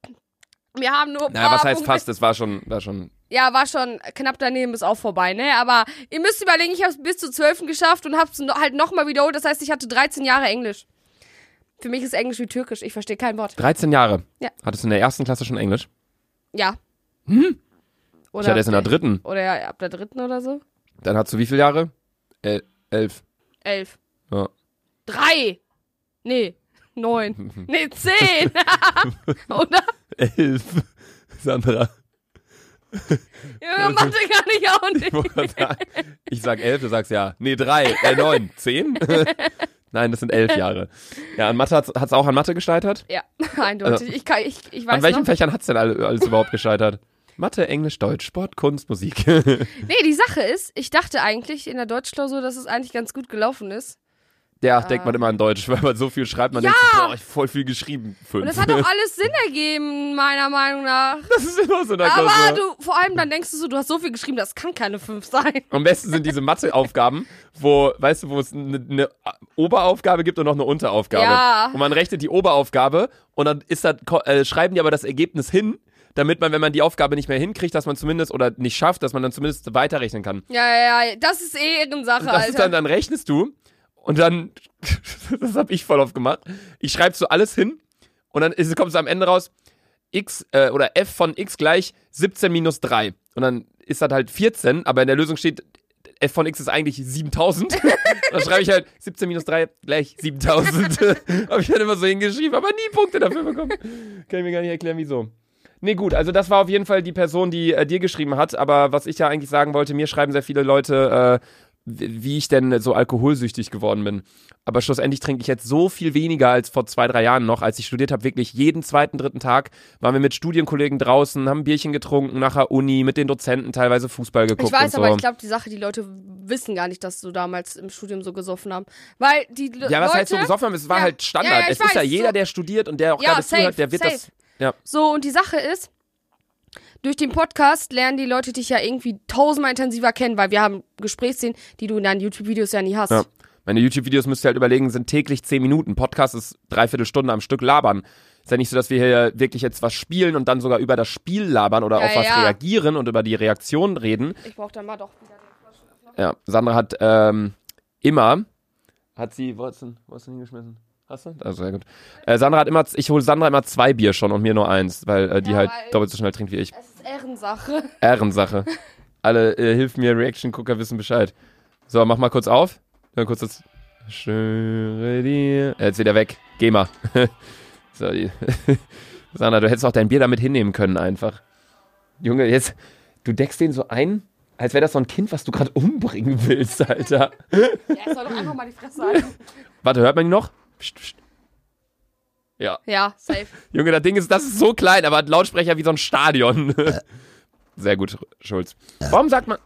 Wir haben nur. naja, was heißt fast? Das war schon, war schon Ja, war schon knapp daneben, ist auch vorbei, ne? Aber ihr müsst überlegen, ich habe es bis zu 12. geschafft und habe es halt nochmal wiederholt. Das heißt, ich hatte 13 Jahre Englisch. Für mich ist Englisch wie Türkisch. Ich verstehe kein Wort. 13 Jahre. Ja. Hattest du in der ersten Klasse schon Englisch? Ja. Hm? Oder Ich hatte erst in der dritten. Oder ja, ab der dritten oder so? Dann hattest du wie viele Jahre? El elf. Elf. Ja. Drei. Nee. Neun. Nee, zehn. oder? Elf. Sandra. Ja, Mathe kann ich auch Ich, nicht. wollte gerade sagen, ich sag elf, du sagst ja. Nee, drei. Äh, neun. Zehn? Nein, das sind elf Jahre. Ja, an Mathe hat es auch an Mathe gescheitert? Ja, eindeutig. ich, kann, ich, ich weiß Also An welchen noch. Fächern hat es denn alle, alles überhaupt gescheitert? Mathe, Englisch, Deutsch, Sport, Kunst, Musik. Nee, die Sache ist, ich dachte eigentlich in der Deutschklausur, dass es eigentlich ganz gut gelaufen ist. Ja, denkt man immer an Deutsch, weil man so viel schreibt, man Ja. denkt, boah, ich voll viel geschrieben. Fünf. Und das hat auch alles Sinn ergeben, meiner Meinung nach. das ist immer so eine Aber Klausur. du, vor allem dann denkst du so, du hast so viel geschrieben, das kann keine fünf sein. Am besten sind diese Matheaufgaben, wo, weißt du, wo es eine, eine Oberaufgabe gibt und noch eine Unteraufgabe. Ja. Und man rechnet die Oberaufgabe und dann ist das, äh, schreiben die aber das Ergebnis hin, damit man, wenn man die Aufgabe nicht mehr hinkriegt, dass man zumindest oder nicht schafft, dass man dann zumindest weiterrechnen kann. Ja, ja, ja, das ist eh Ehrensache, Und das Alter. ist dann, dann rechnest du und dann, das habe ich voll oft gemacht, ich schreibe so alles hin und dann kommt es am Ende raus, x äh, oder f von x gleich 17 minus 3. Und dann ist das halt 14, aber in der Lösung steht, f von x ist eigentlich 7000. dann schreibe ich halt 17 minus 3 gleich 7000. habe ich dann immer so hingeschrieben, aber nie Punkte dafür bekommen. Kann ich mir gar nicht erklären, wieso. Nee, gut, also das war auf jeden Fall die Person, die äh, dir geschrieben hat. Aber was ich ja eigentlich sagen wollte, mir schreiben sehr viele Leute, äh, wie ich denn so alkoholsüchtig geworden bin. Aber schlussendlich trinke ich jetzt so viel weniger als vor zwei, drei Jahren noch. Als ich studiert habe, wirklich jeden zweiten, dritten Tag waren wir mit Studienkollegen draußen, haben ein Bierchen getrunken, nachher Uni, mit den Dozenten teilweise Fußball geguckt Ich weiß, und so. aber ich glaube, die Sache, die Leute wissen gar nicht, dass du damals im Studium so gesoffen haben. Weil die Le- ja, was Leute, heißt so gesoffen haben, es war Ja. halt Standard. Ja, ja, es ist ja weiß, jeder, so- der studiert und der auch Ja, gerade zuhört, der wird safe. das. Ja. So, und die Sache ist, durch den Podcast lernen die Leute dich ja irgendwie tausendmal intensiver kennen, weil wir haben Gesprächsszenen, die du in deinen YouTube-Videos ja nie hast. Ja. Meine YouTube-Videos müsst ihr halt überlegen, sind täglich 10 Minuten. Podcast ist dreiviertel Stunde am Stück labern. Ist ja nicht so, dass wir hier wirklich jetzt was spielen und dann sogar über das Spiel labern oder Ja, auf was ja. reagieren und über die Reaktion reden. Ich brauch dann mal doch wieder den Flaschenöffner. Ja, Sandra hat ähm, immer, hat sie, wo hast du, du hingeschmissen? Hast du? Also sehr gut. Äh, Sandra hat immer, ich hole Sandra immer zwei Bier schon und mir nur eins, weil äh, die Ja, halt doppelt so schnell trinkt wie ich. Es Ehrensache. Ehrensache. Alle äh, hilf mir, Reaction-Gucker wissen Bescheid. So, mach mal kurz auf. Dann kurz das. Schwöre dir. Äh, Jetzt wieder weg. Geh mal. so, die. Sandra, du hättest auch dein Bier damit hinnehmen können, einfach. Junge, jetzt, du deckst den so ein, als wäre das so ein Kind, was du gerade umbringen willst, Alter. Ja, soll doch einfach mal die Fresse halten. Warte, hört man ihn noch? Psst, psst. Ja. Ja, safe. Junge, das Ding ist, das ist so klein, aber hat Lautsprecher wie so ein Stadion. Sehr gut, Schulz. Warum sagt man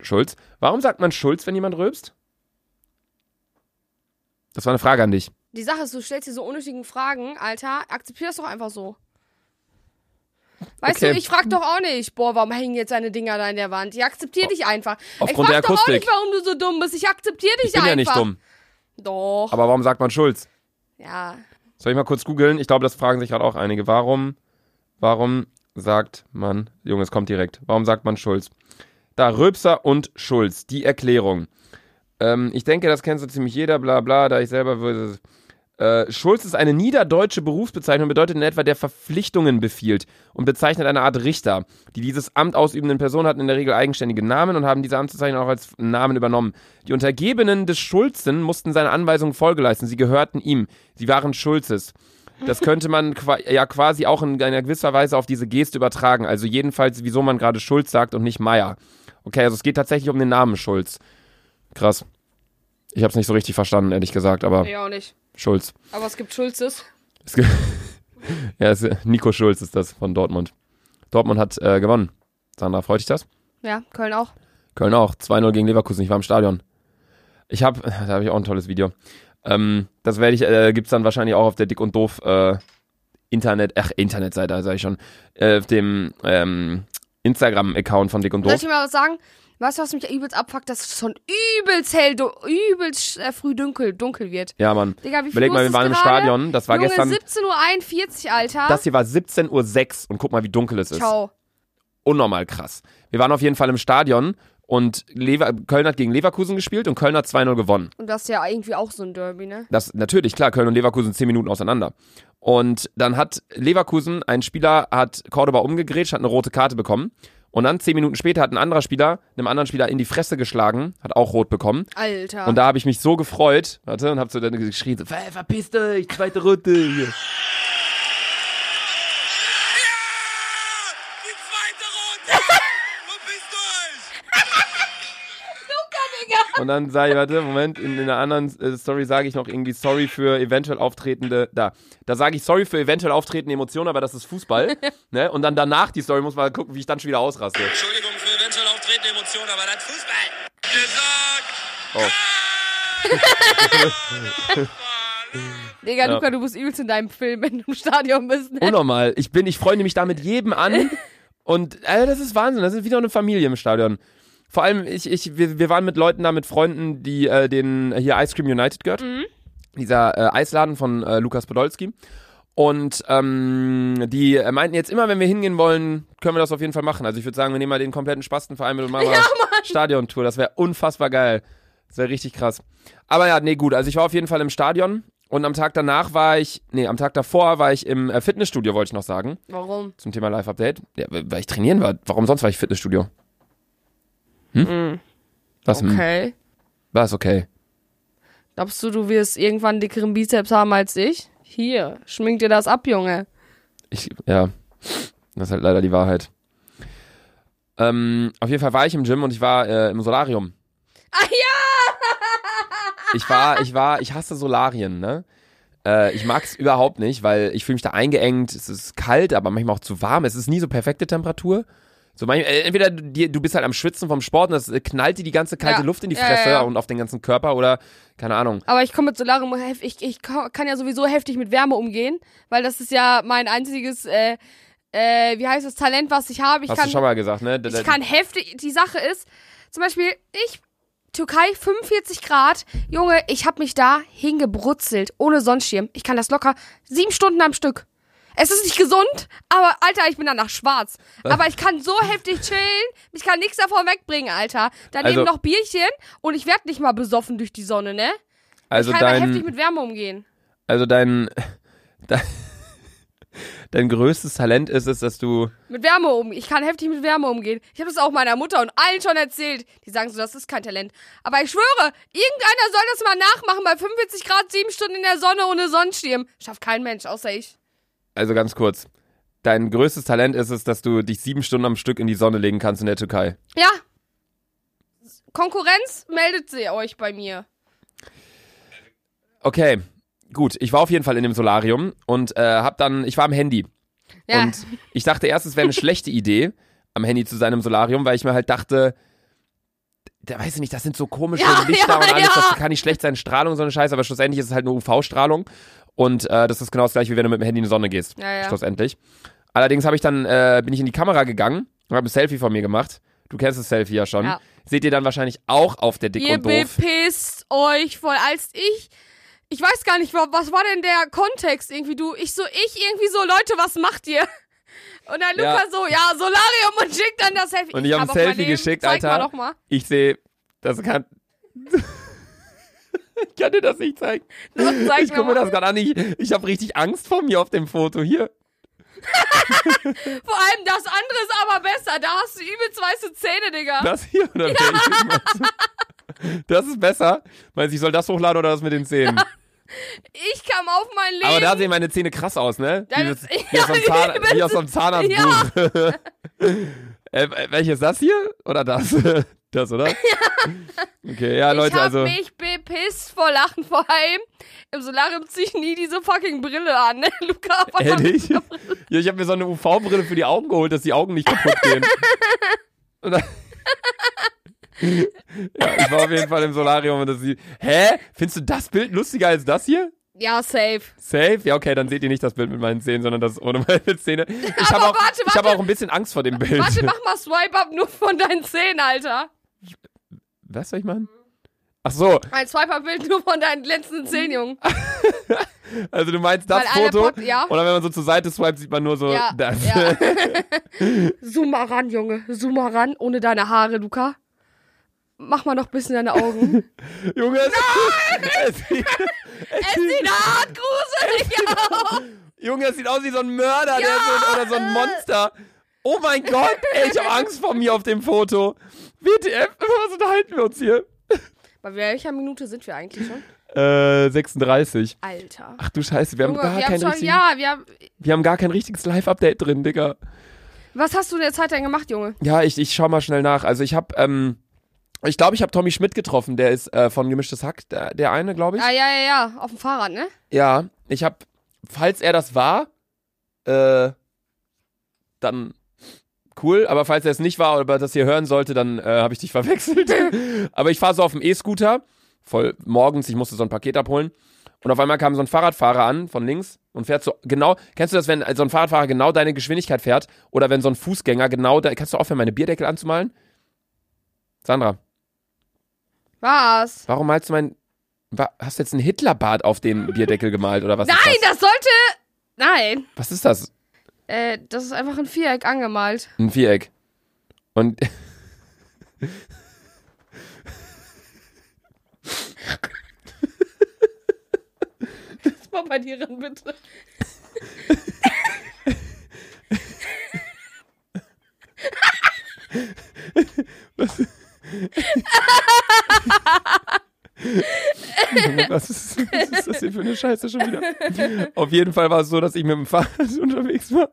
Schulz? Warum sagt man Schulz, wenn jemand rülpst? Das war eine Frage an dich. Die Sache ist, du stellst dir so unnötigen Fragen, Alter. Akzeptier das doch einfach so. Weißt Okay. du, ich frag doch auch nicht, boah, warum hängen jetzt deine Dinger da in der Wand? Ich akzeptiere dich einfach. Aufgrund ich der frag doch auch Akustik. nicht, warum du so dumm bist. Ich akzeptiere dich Ich bin einfach. ja nicht dumm. Doch. Aber warum sagt man Schulz? ja. Soll ich mal kurz googeln? Ich glaube, das fragen sich gerade auch einige. Warum, warum sagt man, Junge, es kommt direkt. Warum sagt man Schulz? Da, Röpser und Schulz, die Erklärung. Ähm, ich denke, das kennt so ziemlich jeder, bla bla, da ich selber würde. Äh, Schulz ist eine niederdeutsche Berufsbezeichnung, bedeutet in etwa, der Verpflichtungen befiehlt und bezeichnet eine Art Richter. Die dieses Amt ausübenden Personen hatten in der Regel eigenständige Namen und haben diese Amtsbezeichnung auch als Namen übernommen. Die Untergebenen des Schulzen mussten seine Anweisungen Folge leisten. Sie gehörten ihm. Sie waren Schulzes. Das könnte man ja quasi auch in einer gewisser Weise auf diese Geste übertragen. Also jedenfalls, wieso man gerade Schulz sagt und nicht Meier. Okay, also es geht tatsächlich um den Namen Schulz. Krass. Ich habe es nicht so richtig verstanden, ehrlich gesagt, aber Ja, auch nicht. Schulz. Aber es gibt Schulzes. Es gibt ja, es, Nico Schulz ist das von Dortmund. Dortmund hat äh, gewonnen. Sandra, freut dich das? Ja, Köln auch. Köln auch. 2-0 gegen Leverkusen. Ich war im Stadion. Ich habe, da habe ich auch ein tolles Video. Ähm, das werde ich, äh, gibt's dann wahrscheinlich auch auf der Dick und Doof äh, Internet, ach, Internetseite, sage ich schon, äh, auf dem ähm, Instagram-Account von Dick und Soll Doof. ich dir mal was sagen? Weißt du, was mich übelst abfuckt? Dass es schon übelst hell, übelst äh, früh dunkel, dunkel wird. Ja, Mann. Digga, wie viel Überleg mal, wir waren im gerade? Stadion. Das war Junge, gestern. 17.41 Uhr, Alter. Das hier war 17.06 Uhr und guck mal, wie dunkel es ist. Ciao. Unnormal krass. Wir waren auf jeden Fall im Stadion und Lever Köln hat gegen Leverkusen gespielt und Köln hat 2-0 gewonnen. Und das ist ja irgendwie auch so ein Derby, ne? Das natürlich, klar, Köln und Leverkusen 10 Minuten auseinander. Und dann hat Leverkusen, ein Spieler hat Cordoba umgegrätscht, hat eine rote Karte bekommen. Und dann 10 Minuten später hat ein anderer Spieler einem anderen Spieler in die Fresse geschlagen, hat auch rot bekommen. Alter. Und da habe ich mich so gefreut, warte, und hab so dann geschrien, so, "Ver- verpiss dich, zweite. Hier. Die zweite Runde! Wo bist du? Und dann sage ich, warte, Moment, in, in einer anderen äh, Story sage ich noch irgendwie sorry für eventuell auftretende, da, da sage ich sorry für eventuell auftretende Emotionen, aber das ist Fußball. ne? Und dann danach die Story muss man gucken, wie ich dann schon wieder ausraste. Entschuldigung für eventuell auftretende Emotionen, aber das Fußball. Gesagt! Oh. Digga, Ja. Luca, du bist übelst in deinem Film, wenn du im Stadion bist, ne? Unnormal. Ich bin, ich freunde mich da mit jedem an. Und äh, das ist Wahnsinn. Das ist wieder eine Familie im Stadion. Vor allem, ich, ich, wir, wir waren mit Leuten da, mit Freunden, die äh, den hier Ice Cream United gehört. Dieser äh, Eisladen von äh, Lukas Podolski. Und ähm, die äh, meinten jetzt immer, wenn wir hingehen wollen, können wir das auf jeden Fall machen. Also ich würde sagen, wir nehmen mal den kompletten Spastenverein mit und machen mal Stadiontour. Das wäre unfassbar geil. Das wäre richtig krass. Aber ja, nee, gut. Also ich war auf jeden Fall im Stadion. Und am Tag danach war ich, nee, am Tag davor war ich im äh, Fitnessstudio, wollte ich noch sagen, Warum? zum Thema Live-Update. Ja, weil ich trainieren war. Warum sonst war ich Fitnessstudio? Hm? Was? hm? Okay. War es okay? Glaubst du, du wirst irgendwann dickeren Bizeps haben als ich? Hier, schmink dir das ab, Junge. Ich, ja, das ist halt leider die Wahrheit. Ähm, auf jeden Fall war ich im Gym und ich war äh, im Solarium. Ah ja! Ich war, ich war, ich hasse Solarien, ne? Äh, ich mag's überhaupt nicht, weil ich fühle mich da eingeengt. Es ist kalt, aber manchmal auch zu warm. Es ist nie so perfekte Temperatur. So äh, entweder du, bist halt am Schwitzen vom Sport und das äh, knallt dir die ganze kalte Ja. Luft in die Fresse ja, und auf den ganzen Körper oder keine Ahnung. Aber ich komme mit Solarium, ich, ich ka- kann ja sowieso heftig mit Wärme umgehen, weil das ist ja mein einziges, äh, äh, wie heißt das, Talent, was ich habe. Ich Hast kann, du schon mal gesagt, ne? Ich kann heftig, die Sache ist, zum Beispiel, ich, Türkei, 45 Grad, Junge, ich habe mich da hingebrutzelt, ohne Sonnenschirm. Ich kann das locker sieben Stunden am Stück. Es ist nicht gesund, aber Alter, ich bin danach schwarz. Aber ich kann so heftig chillen, ich kann nichts davon wegbringen, Alter. Daneben Also- noch Bierchen und ich werde nicht mal besoffen durch die Sonne, ne? also ich kann dein, heftig mit Wärme umgehen. also dein, dein, dein größtes Talent ist es, dass du Mit Wärme um. Ich kann heftig mit Wärme umgehen. Ich habe das auch meiner Mutter und allen schon erzählt. Die sagen so, das ist kein Talent. Aber ich schwöre, irgendeiner soll das mal nachmachen bei 45 Grad, sieben Stunden in der Sonne ohne Sonnenschirm. Schafft kein Mensch, außer ich. Also ganz kurz. Dein größtes Talent ist es, dass du dich sieben Stunden am Stück in die Sonne legen kannst in der Türkei. Ja. Konkurrenz, meldet sie euch bei mir. Okay, gut. Ich war auf jeden Fall in dem Solarium und äh, hab dann, ich war am Handy. Ja. Und ich dachte erst, es wäre eine schlechte Idee, am Handy zu seinem Solarium, weil ich mir halt dachte, da weiß ich nicht, das sind so komische Ja, Lichter ja, und alles, ja. das kann nicht schlecht sein, Strahlung, so eine Scheiße, aber schlussendlich ist es halt nur UV-Strahlung und äh, das ist genau das gleiche, wie wenn du mit dem Handy in die Sonne gehst, Ja, ja. schlussendlich. Allerdings habe ich dann, äh, bin ich in die Kamera gegangen und habe ein Selfie von mir gemacht. Du kennst das Selfie ja schon. Ja. Seht ihr dann wahrscheinlich auch auf der Dick Ihr und Doof. bepisst euch voll. Als ich, ich weiß gar nicht, wa- was war denn der Kontext irgendwie? Du, ich so, ich irgendwie so, Leute, was macht ihr? Und dann Ja. Luca so, ja, Solarium und schickt dann das Selfie. Und ich hab ein auf mein Selfie geschickt, Alter. Ich sehe, das kann. Ich kann dir das nicht zeigen. Doch, zeig Ich gucke mir das gerade an. Ich, ich habe richtig Angst vor mir auf dem Foto. Hier. Vor allem das andere ist aber besser. Da hast du übelst weiße Zähne, Digga. Das hier oder welches meinst du? Das ist besser. Meinst du, ich soll das hochladen oder das mit den Zähnen? Ich kam auf mein Leben. Aber da sehen meine Zähne krass aus, ne? Wie, ist- wie, aus, Zahn, wie aus einem Zahnarztbuch. äh, welches das hier? Oder das? Das, oder? Okay, ja, Leute, ich hab also. mich bepisst vor Lachen. Vor allem im Solarium zieh ich nie diese fucking Brille an. Ne? Luca, was Ehrlich? Ja, ich habe mir so eine UV-Brille für die Augen geholt, dass die Augen nicht kaputt gehen. Dann ja, ich war auf jeden Fall im Solarium und das sieht. Hä? Findest du das Bild lustiger als das hier? Ja, safe. Safe? Ja, okay, dann seht ihr nicht das Bild mit meinen Zähnen, sondern das ohne meine Zähne. Ich Aber habe auch, warte, ich hab auch ein bisschen Angst vor dem Bild. Warte, mach mal Swipe Up nur von deinen Zähnen, Alter. Was soll ich machen? Ach so, Ein Swipe Up Bild nur von deinen glänzenden Zähnen, Junge. also du meinst das Weil Foto? Ja. Oder wenn man so zur Seite swipet, sieht man nur so Ja, das. ja. Zoom mal ran, Junge. Zoom mal ran, ohne deine Haare, Luca. Mach mal noch ein bisschen deine Augen. Junge, es, es, sieht, es sieht hart gruselig aus. Junge, es sieht aus wie so ein Mörder der so, oder so ein Monster. Oh mein Gott, ey, ich habe Angst vor mir auf dem Foto. WTF, was unterhalten wir uns hier? Bei welcher Minute sind wir eigentlich schon? Äh, 36. Alter. Ach du Scheiße, wir haben Junge, gar wir kein haben schon, richtigen, ja, wir haben, wir haben gar kein richtiges Live-Update drin, Digga. was hast du in der Zeit denn gemacht, Junge? Ja, ich, ich schau mal schnell nach. Also ich habe, ähm, ich glaube, ich habe Tommy Schmidt getroffen. Der ist äh, von Gemischtes Hack, der, der eine, glaube ich. Ah, ja, ja, ja, auf dem Fahrrad, ne? Ja, ich habe, falls er das war, äh, dann cool. Aber falls er es nicht war oder das hier hören sollte, dann äh, habe ich dich verwechselt. aber ich fahre so auf dem E-Scooter, voll morgens, ich musste so ein Paket abholen. Und auf einmal kam so ein Fahrradfahrer an von links und fährt so genau. Kennst du das, wenn so ein Fahrradfahrer genau deine Geschwindigkeit fährt? Oder wenn so ein Fußgänger genau da. Kannst du aufhören, meine Bierdeckel anzumalen? Sandra, Was? warum malst du mein. Hast du jetzt einen Hitlerbart auf den Bierdeckel gemalt oder was Nein, ist das? das sollte. Nein. Was ist das? Äh, das ist einfach ein Viereck angemalt. Ein Viereck. Und Das mal bei dir ran, bitte. was ist, was ist das hier für eine Scheiße schon wieder? Auf jeden Fall war es so, dass ich mit dem Fahrrad unterwegs war.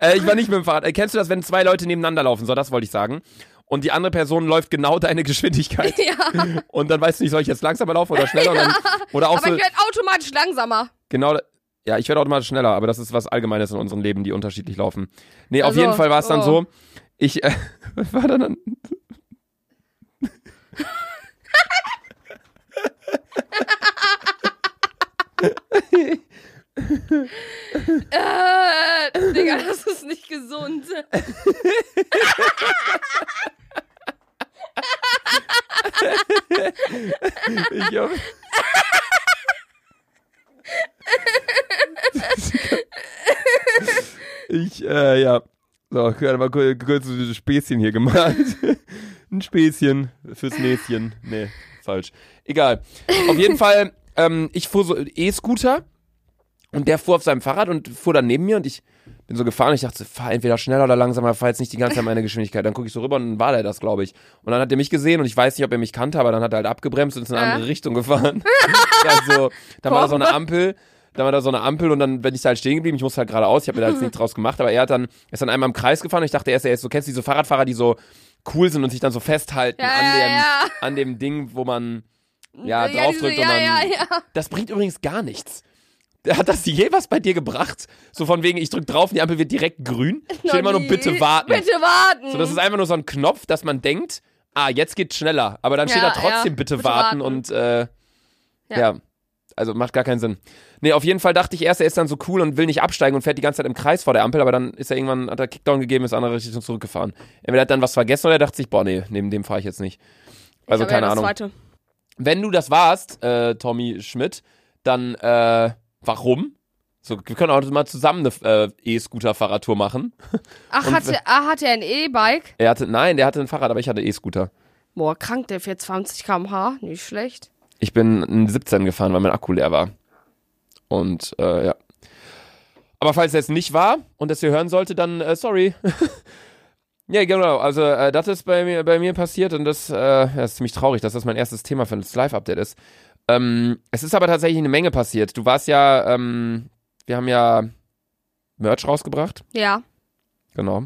Äh, ich war nicht mit dem Fahrrad. Äh, kennst du das, wenn zwei Leute nebeneinander laufen? So, das wollte ich sagen. Und die andere Person läuft genau deine Geschwindigkeit. Ja. Und dann weißt du nicht, soll ich jetzt langsamer laufen oder schneller? Dann, oder auch Aber so, ich werde automatisch langsamer. genau, ja, ich werde automatisch schneller, aber das ist was Allgemeines in unserem Leben, die unterschiedlich laufen. Nee, auf Also, jeden Fall war es dann oh. so, ich äh, war dann Äh, Digga, das ist nicht gesund. Ich hab... ich, äh, ja. So, gerade mal kurz, kurz ein Späßchen hier gemalt. ein Späßchen fürs Näschen. Nee, falsch. Egal. Auf jeden Fall, ähm, ich fuhr so E-Scooter und der fuhr auf seinem Fahrrad und fuhr dann neben mir und ich bin so gefahren. Ich dachte, fahr entweder schneller oder langsamer, fahr jetzt nicht die ganze Zeit meine Geschwindigkeit. Dann gucke ich so rüber und dann war der das, glaube ich. Und dann hat er mich gesehen und ich weiß nicht, ob er mich kannte, aber dann hat er halt abgebremst und ist in eine Äh. andere Richtung gefahren. also, dann war da so eine Ampel. Dann war da so eine Ampel und dann bin ich da halt stehen geblieben. Ich musste halt geradeaus. Ich habe mir da jetzt nichts draus gemacht, aber er hat dann, er ist dann einmal im Kreis gefahren und ich dachte erst, er ist so, kennst du diese Fahrradfahrer, die so cool sind und sich dann so festhalten Ja, an, dem, ja. an dem Ding, wo man ja, Ja, draufdrückt diese- und dann. ja, ja. Das bringt übrigens gar nichts. Hat das je was bei dir gebracht? So von wegen, ich drück drauf und die Ampel wird direkt grün? Steht immer nur bitte warten. Bitte warten. So, das ist einfach nur so ein Knopf, dass man denkt, ah, jetzt geht's schneller. Aber dann steht da trotzdem bitte, bitte warten, warten. und äh, ja. Also macht gar keinen Sinn. Nee, auf jeden Fall dachte ich erst, er ist dann so cool und will nicht absteigen und fährt die ganze Zeit im Kreis vor der Ampel, aber dann ist er irgendwann, hat er Kickdown gegeben, ist in andere Richtung zurückgefahren. Entweder hat dann was vergessen oder er dachte sich, boah, nee, neben dem fahre ich jetzt nicht. Also ich keine ja das Ahnung. Wenn du das warst, äh, Tommy Schmidt, dann äh, warum? So, wir können auch mal zusammen eine äh, E-Scooter-Fahrradtour machen. Ach, Und hatte, ah, hat er ein E-Bike? Er hatte, nein, der hatte ein Fahrrad, aber ich hatte E-Scooter. Boah, krank, der fährt 20 km/h. Nicht schlecht. Ich bin ein 17 gefahren, weil mein Akku leer war. Und äh, ja. Aber falls er es nicht war und das ihr hören sollte, dann äh, sorry. ja, genau. Also äh, das ist bei mir, bei mir passiert und das, äh, ja, ist ziemlich traurig, dass das mein erstes Thema für das Live-Update ist. Ähm, es ist aber tatsächlich eine Menge passiert. Du warst ja, ähm, wir haben ja Merch rausgebracht. Ja. Genau.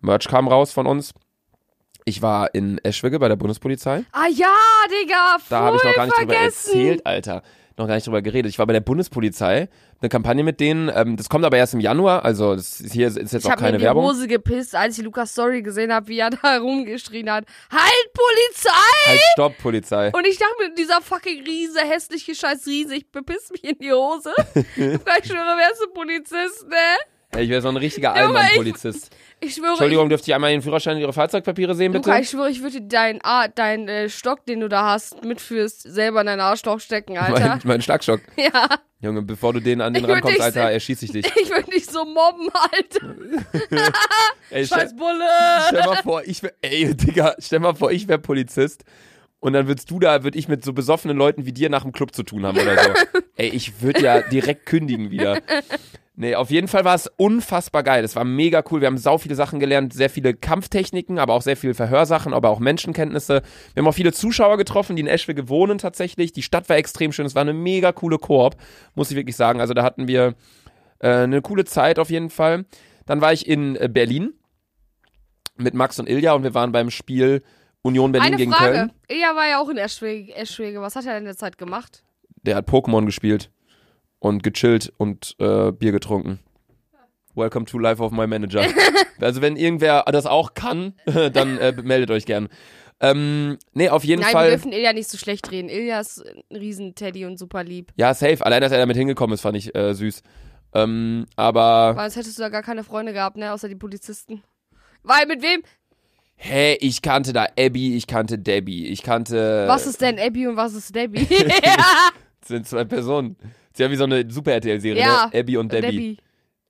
Merch kam raus von uns. Ich war in Eschwege bei der Bundespolizei. Ah ja, Digga, voll Da habe ich noch gar nicht drüber vergessen. erzählt, Alter. Noch gar nicht drüber geredet. Ich war bei der Bundespolizei, eine Kampagne mit denen. Ähm, das kommt aber erst im Januar, also das ist, hier ist jetzt Ich auch habe mir keine in die Werbung. Hose gepisst, als ich Lukas Story gesehen habe, wie er da rumgeschrien hat. Halt, Polizei! Halt, stopp, Polizei. Und ich dachte mir, dieser fucking Riese, hässliche scheiß Riese, ich bepiss mich in die Hose. ich schwöre, wärst du Polizist, ne? Ey, ich wäre so ein richtiger ich- Allmann-Polizist. Ich schwöre, Entschuldigung, dürfte ich einmal den Führerschein und Ihre Fahrzeugpapiere sehen, bitte? Luca, ich schwöre, ich würde deinen ah, dein, äh, Stock, den du da hast, mitführst, selber in deinen Arschloch stecken, Alter. mein, mein Schlagstock. ja, Junge, bevor du den an den Ich rankommst, Alter, se- erschieß ich dich. ich würde dich so mobben, Alter. Ey, Scheiß Bulle. stell mal vor, ich wär, ey, Digga, stell mal vor, ich wäre Polizist. Und dann würdest du da, würde ich mit so besoffenen Leuten wie dir nach dem Club zu tun haben oder so. Ey, ich würde ja direkt kündigen wieder. Nee, auf jeden Fall war es unfassbar geil. Es war mega cool. Wir haben sau viele Sachen gelernt, sehr viele Kampftechniken, aber auch sehr viele Verhörsachen, aber auch Menschenkenntnisse. Wir haben auch viele Zuschauer getroffen, die in Eschwege wohnen tatsächlich. Die Stadt war extrem schön. Es war eine mega coole Koop, muss ich wirklich sagen. Also da hatten wir äh, eine coole Zeit auf jeden Fall. Dann war ich in äh, Berlin mit Max und Ilja und wir waren beim Spiel Union Berlin Eine gegen Frage. Köln. Ilja war ja auch in Eschwege. Eschwege. Was hat er in der Zeit gemacht? Der hat Pokémon gespielt und gechillt und äh, Bier getrunken. Welcome to Life of My Manager. also wenn irgendwer das auch kann, dann äh, meldet euch gern. Ähm, nee, auf jeden Nein, wir Fall. dürfen Ilja nicht so schlecht reden. Ilja ist ein Riesenteddy und super lieb. Ja, safe. Allein, dass er damit hingekommen ist, fand ich äh, süß. Ähm, aber Weil sonst hättest du da gar keine Freunde gehabt, ne? Außer die Polizisten. Weil mit wem? hey, ich kannte da Abby, ich kannte Debbie, ich kannte. Was ist denn Abby und was ist Debbie? Das sind zwei Personen. Sie haben wie so eine Super RTL-Serie, Ja, ne? Abby und Debbie. Debbie.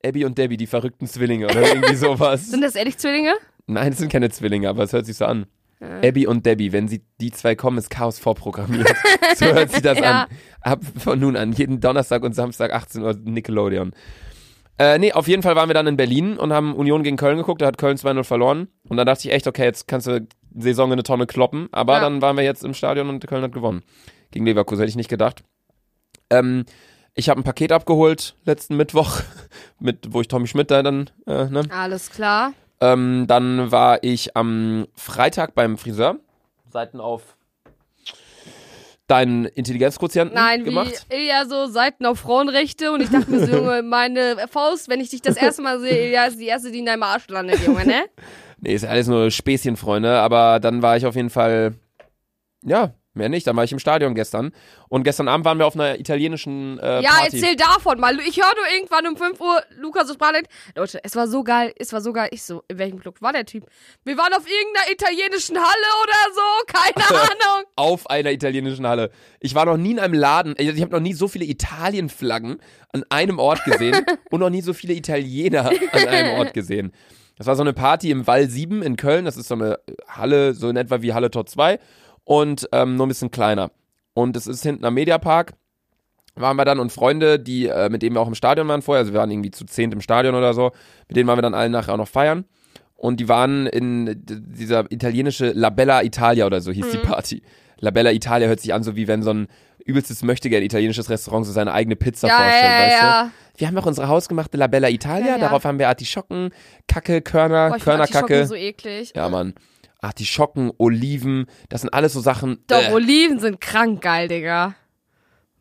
Abby und Debbie, die verrückten Zwillinge oder irgendwie sowas. Sind das ehrlich Zwillinge? Nein, es sind keine Zwillinge, aber es hört sich so an. Abby und Debbie, wenn sie die zwei kommen, ist Chaos vorprogrammiert. so hört sich das Ja. an. Ab von nun an, jeden Donnerstag und Samstag 18 Uhr Nickelodeon. Äh, nee, auf jeden Fall waren wir dann in Berlin und haben Union gegen Köln geguckt. Da hat Köln 2-0 verloren. Und dann dachte ich echt, okay, jetzt kannst du Saison in eine Tonne kloppen. Aber Ja. dann waren wir jetzt im Stadion und Köln hat gewonnen. Gegen Leverkusen hätte ich nicht gedacht. Ähm, ich habe ein Paket abgeholt letzten Mittwoch, mit, wo ich Tommy Schmidt da dann, äh, ne? Alles klar. Ähm, dann war ich am Freitag beim Friseur. Seiten auf deinen Intelligenzquotienten Nein, gemacht. wie Ilja so Seiten auf Frauenrechte und ich dachte mir so, Junge, meine Faust, wenn ich dich das erste Mal sehe, Ilja ist die erste, die in deinem Arsch landet, Junge, ne? Nee, ist alles nur Späßchen, Freunde. Aber dann war ich auf jeden Fall, ja, mehr nicht. Dann war ich im Stadion gestern. Und gestern Abend waren wir auf einer italienischen äh, Ja, Party. erzähl davon mal. Ich hörte irgendwann um 5 Uhr Lukas so sprach. Leute, es war so geil, es war so geil. Ich so, in welchem Club war der Typ? Wir waren auf irgendeiner italienischen Halle oder so, keine Ahnung. auf einer italienischen Halle. Ich war noch nie in einem Laden, ich ich habe noch nie so viele Italienflaggen an einem Ort gesehen und noch nie so viele Italiener an einem Ort gesehen. Das war so eine Party im Wall 7 in Köln, das ist so eine Halle, so in etwa wie Halle Tor 2 und ähm, nur ein bisschen kleiner. Und es ist hinten am Mediapark, waren wir dann und Freunde, die, äh, mit denen wir auch im Stadion waren vorher, also wir waren irgendwie zu zehnt im Stadion oder so, mit denen waren wir dann alle nachher auch noch feiern. Und die waren in dieser italienische La Bella Italia oder so hieß Mhm. die Party. La Bella Italia hört sich an, so wie wenn so ein übelstes Möchtegern italienisches Restaurant so seine eigene Pizza Ja, vorstellt, ja, weißt ja. du? Wir haben auch unsere hausgemachte La Bella Italia, darauf haben wir Artischocken, Kacke, Körner, Boah, Körnerkacke. So eklig. ja, Mann. Artischocken, Oliven, das sind alles so Sachen. Doch, äh, Oliven sind krank geil, Digga.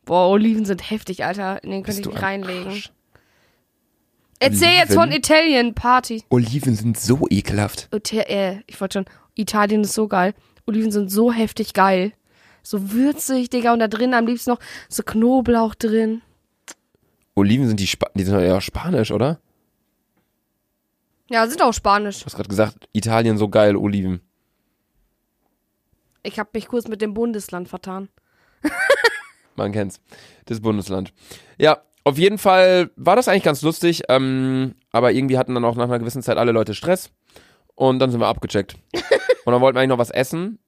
Boah, Oliven sind heftig, Alter. In den könnte ich am reinlegen. Arsch? Erzähl jetzt von Oliven? Italien Party. Oliven sind so ekelhaft. Äh, ich wollte schon, Italien ist so geil. Oliven sind so heftig geil. So würzig, Digga. Und da drin am liebsten noch so Knoblauch drin. Oliven sind die, Spa die sind eher spanisch, oder? Ja, sind auch spanisch. Du hast gerade gesagt, Italien so geil, Oliven. Ich habe mich kurz mit dem Bundesland vertan. Man kennt's. Das Bundesland. Ja, auf jeden Fall war das eigentlich ganz lustig, ähm, aber irgendwie hatten dann auch nach einer gewissen Zeit alle Leute Stress und dann sind wir abgecheckt. und dann wollten wir eigentlich noch was essen,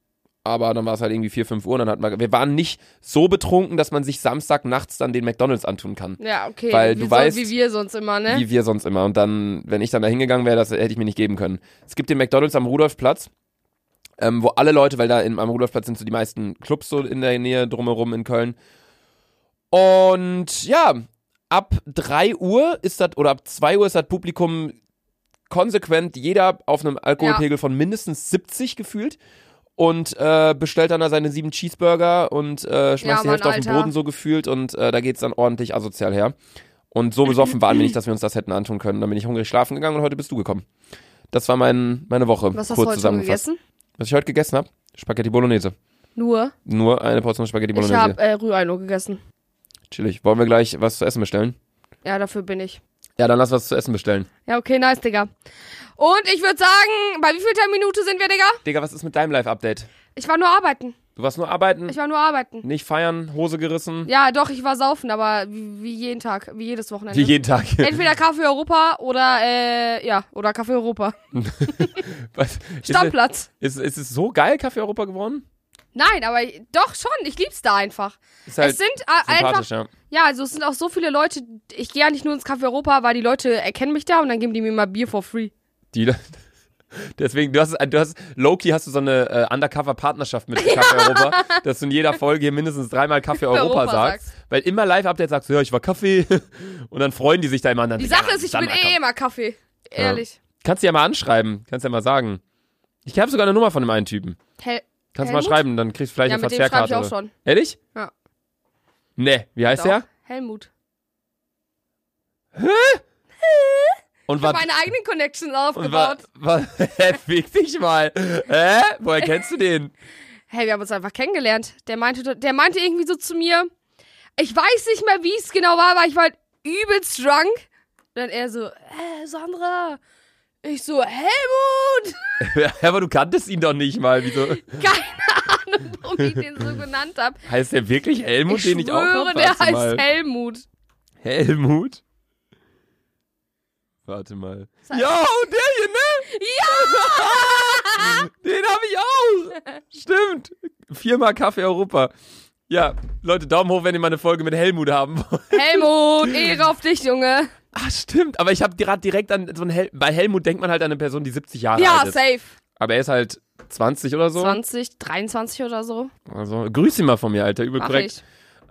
aber dann war es halt irgendwie 4, 5 Uhr und dann hatten wir, wir waren nicht so betrunken, dass man sich Samstag nachts dann den McDonalds antun kann. Ja, okay. Weil wie du so, weißt, wie wir sonst immer, ne? Wie wir sonst immer. Und dann, wenn ich dann da hingegangen wäre, das hätte ich mir nicht geben können. Es gibt den McDonalds am Rudolfplatz, ähm, wo alle Leute, weil da in, am Rudolfplatz sind so die meisten Clubs so in der Nähe drumherum in Köln. Und ja, ab 3 Uhr ist das, oder ab 2 Uhr ist das Publikum konsequent jeder auf einem Alkoholpegel von mindestens 70 gefühlt. Und äh, bestellt dann da seine sieben Cheeseburger und äh, schmeißt Ja, die Hälfte auf den. Boden so gefühlt und äh, da geht's dann ordentlich asozial her. Und so besoffen waren wir nicht, dass wir uns das hätten antun können. Dann bin ich hungrig schlafen gegangen und heute bist du gekommen. Das war mein, meine Woche, Was hast kurz du heute zusammengefasst. gegessen? Was ich heute gegessen habe? Spaghetti Bolognese. Nur. Nur eine Portion Spaghetti Ich Bolognese. habe äh, Rührei nur gegessen. Chillig. Wollen wir gleich was zu essen bestellen? Ja, dafür bin ich. Ja, dann lass was zu essen bestellen. Ja, okay, nice, Digga. Und ich würde sagen, bei wie viel Minute sind wir, Digga? Digga, was ist mit deinem Live-Update? Ich war nur arbeiten. Du warst nur arbeiten, Ich war nur arbeiten. nicht feiern, Hose gerissen. Ja, doch, ich war saufen, aber wie, jeden Tag, wie jedes Wochenende. Wie jeden Tag. Entweder Kaffee Europa oder, äh, ja, oder Kaffee Europa. Was? Ist, Stammplatz. ist, ist es so geil, Kaffee Europa geworden? Nein, aber doch schon, ich lieb's da einfach. Ist halt es sind äh, einfach, ja. ja, also es sind auch so viele Leute, ich gehe ja nicht nur ins Café Europa, weil die Leute erkennen mich da und dann geben die mir mal Bier for free. Die, deswegen, du hast, du hast, Loki hast du so eine äh, Undercover-Partnerschaft mit Kaffee Europa, dass du in jeder Folge hier mindestens dreimal Kaffee Europa, Europa sagst. sagst. Weil immer Live-Update sagst du, ja, ich war Kaffee. Und dann freuen die sich da immer an. Die Sache ist, ich bin eh immer Kaffee. Ehrlich. Kannst du ja mal anschreiben, kannst ja mal sagen. Ich habe sogar eine Nummer von dem einen Typen. Hel Kannst du mal schreiben, dann kriegst du vielleicht Ja, eine mit dem Verzehrkarte. ich auch schon. Ehrlich? Ja. Ne, wie heißt Doch. der? Helmut. Und Ich habe was? meine eigenen Connections Und aufgebaut. was Hä, fick dich mal. Hä? Woher kennst du den? Hey, wir haben uns einfach kennengelernt. Der meinte, der meinte irgendwie so zu mir, ich weiß nicht mehr, wie es genau war, aber ich war halt übelst drunk. Und dann er so, äh, Sandra. Ich so, Helmut! Aber du kanntest ihn doch nicht mal. Wieso? Keine Ahnung, warum ich den so genannt habe. Heißt der wirklich Helmut, Ich den ich auch schwöre, hab? der heißt mal. Helmut. Helmut? Warte mal. Das heißt- Ja, und der hier, ne? Ja! Den habe ich auch. Stimmt. Viermal Kaffee Europa. Ja, Leute, Daumen hoch, wenn ihr mal eine Folge mit Helmut haben wollt. Helmut, Ehre auf dich, Junge. Ah, stimmt. Aber ich habe gerade direkt an so ein Hel bei Helmut denkt man halt an eine Person, die 70 Jahre Ja, alt ist. safe. Aber er ist halt 20 oder so. 20, 23 oder so. Also, grüß ihn mal von mir, Alter. Übel Mach korrekt. ich.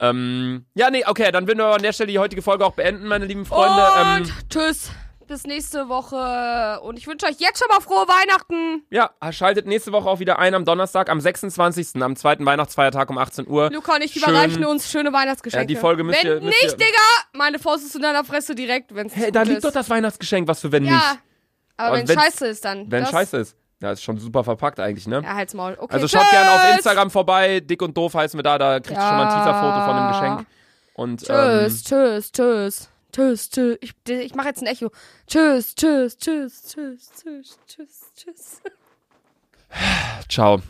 Ähm, ja, nee, okay, dann würden wir an der Stelle die heutige Folge auch beenden, meine lieben Freunde. Und Ähm, tschüss. Bis nächste Woche. Und ich wünsche euch jetzt schon mal frohe Weihnachten. ja, schaltet nächste Woche auch wieder ein am Donnerstag, am 26., am zweiten Weihnachtsfeiertag um 18 Uhr. Luca und ich Schön. überreichen uns schöne Weihnachtsgeschenke. Ja, die Folge müsst Wenn ihr- müsst nicht, ihr- Digga, meine Faust ist in deiner Fresse direkt, wenn's Hey, gut da liegt ist. doch das Weihnachtsgeschenk, was für wenn Ja, nicht. aber Aber wenn scheiße ist dann. Wenn scheiße ist. Ja, ist schon super verpackt eigentlich, ne? Ja, halt's Maul. Okay, also tschüss. schaut gerne auf Instagram vorbei, dick und doof heißen wir da, da kriegst du schon mal ein Ja. Teaserfoto von dem Geschenk. Und Tschüss, tschüss, tschüss. Tschüss, tschüss. Ich, ich mach jetzt ein Echo. Tschüss, tschüss, tschüss, tschüss, tschüss, tschüss, tschüss. ciao.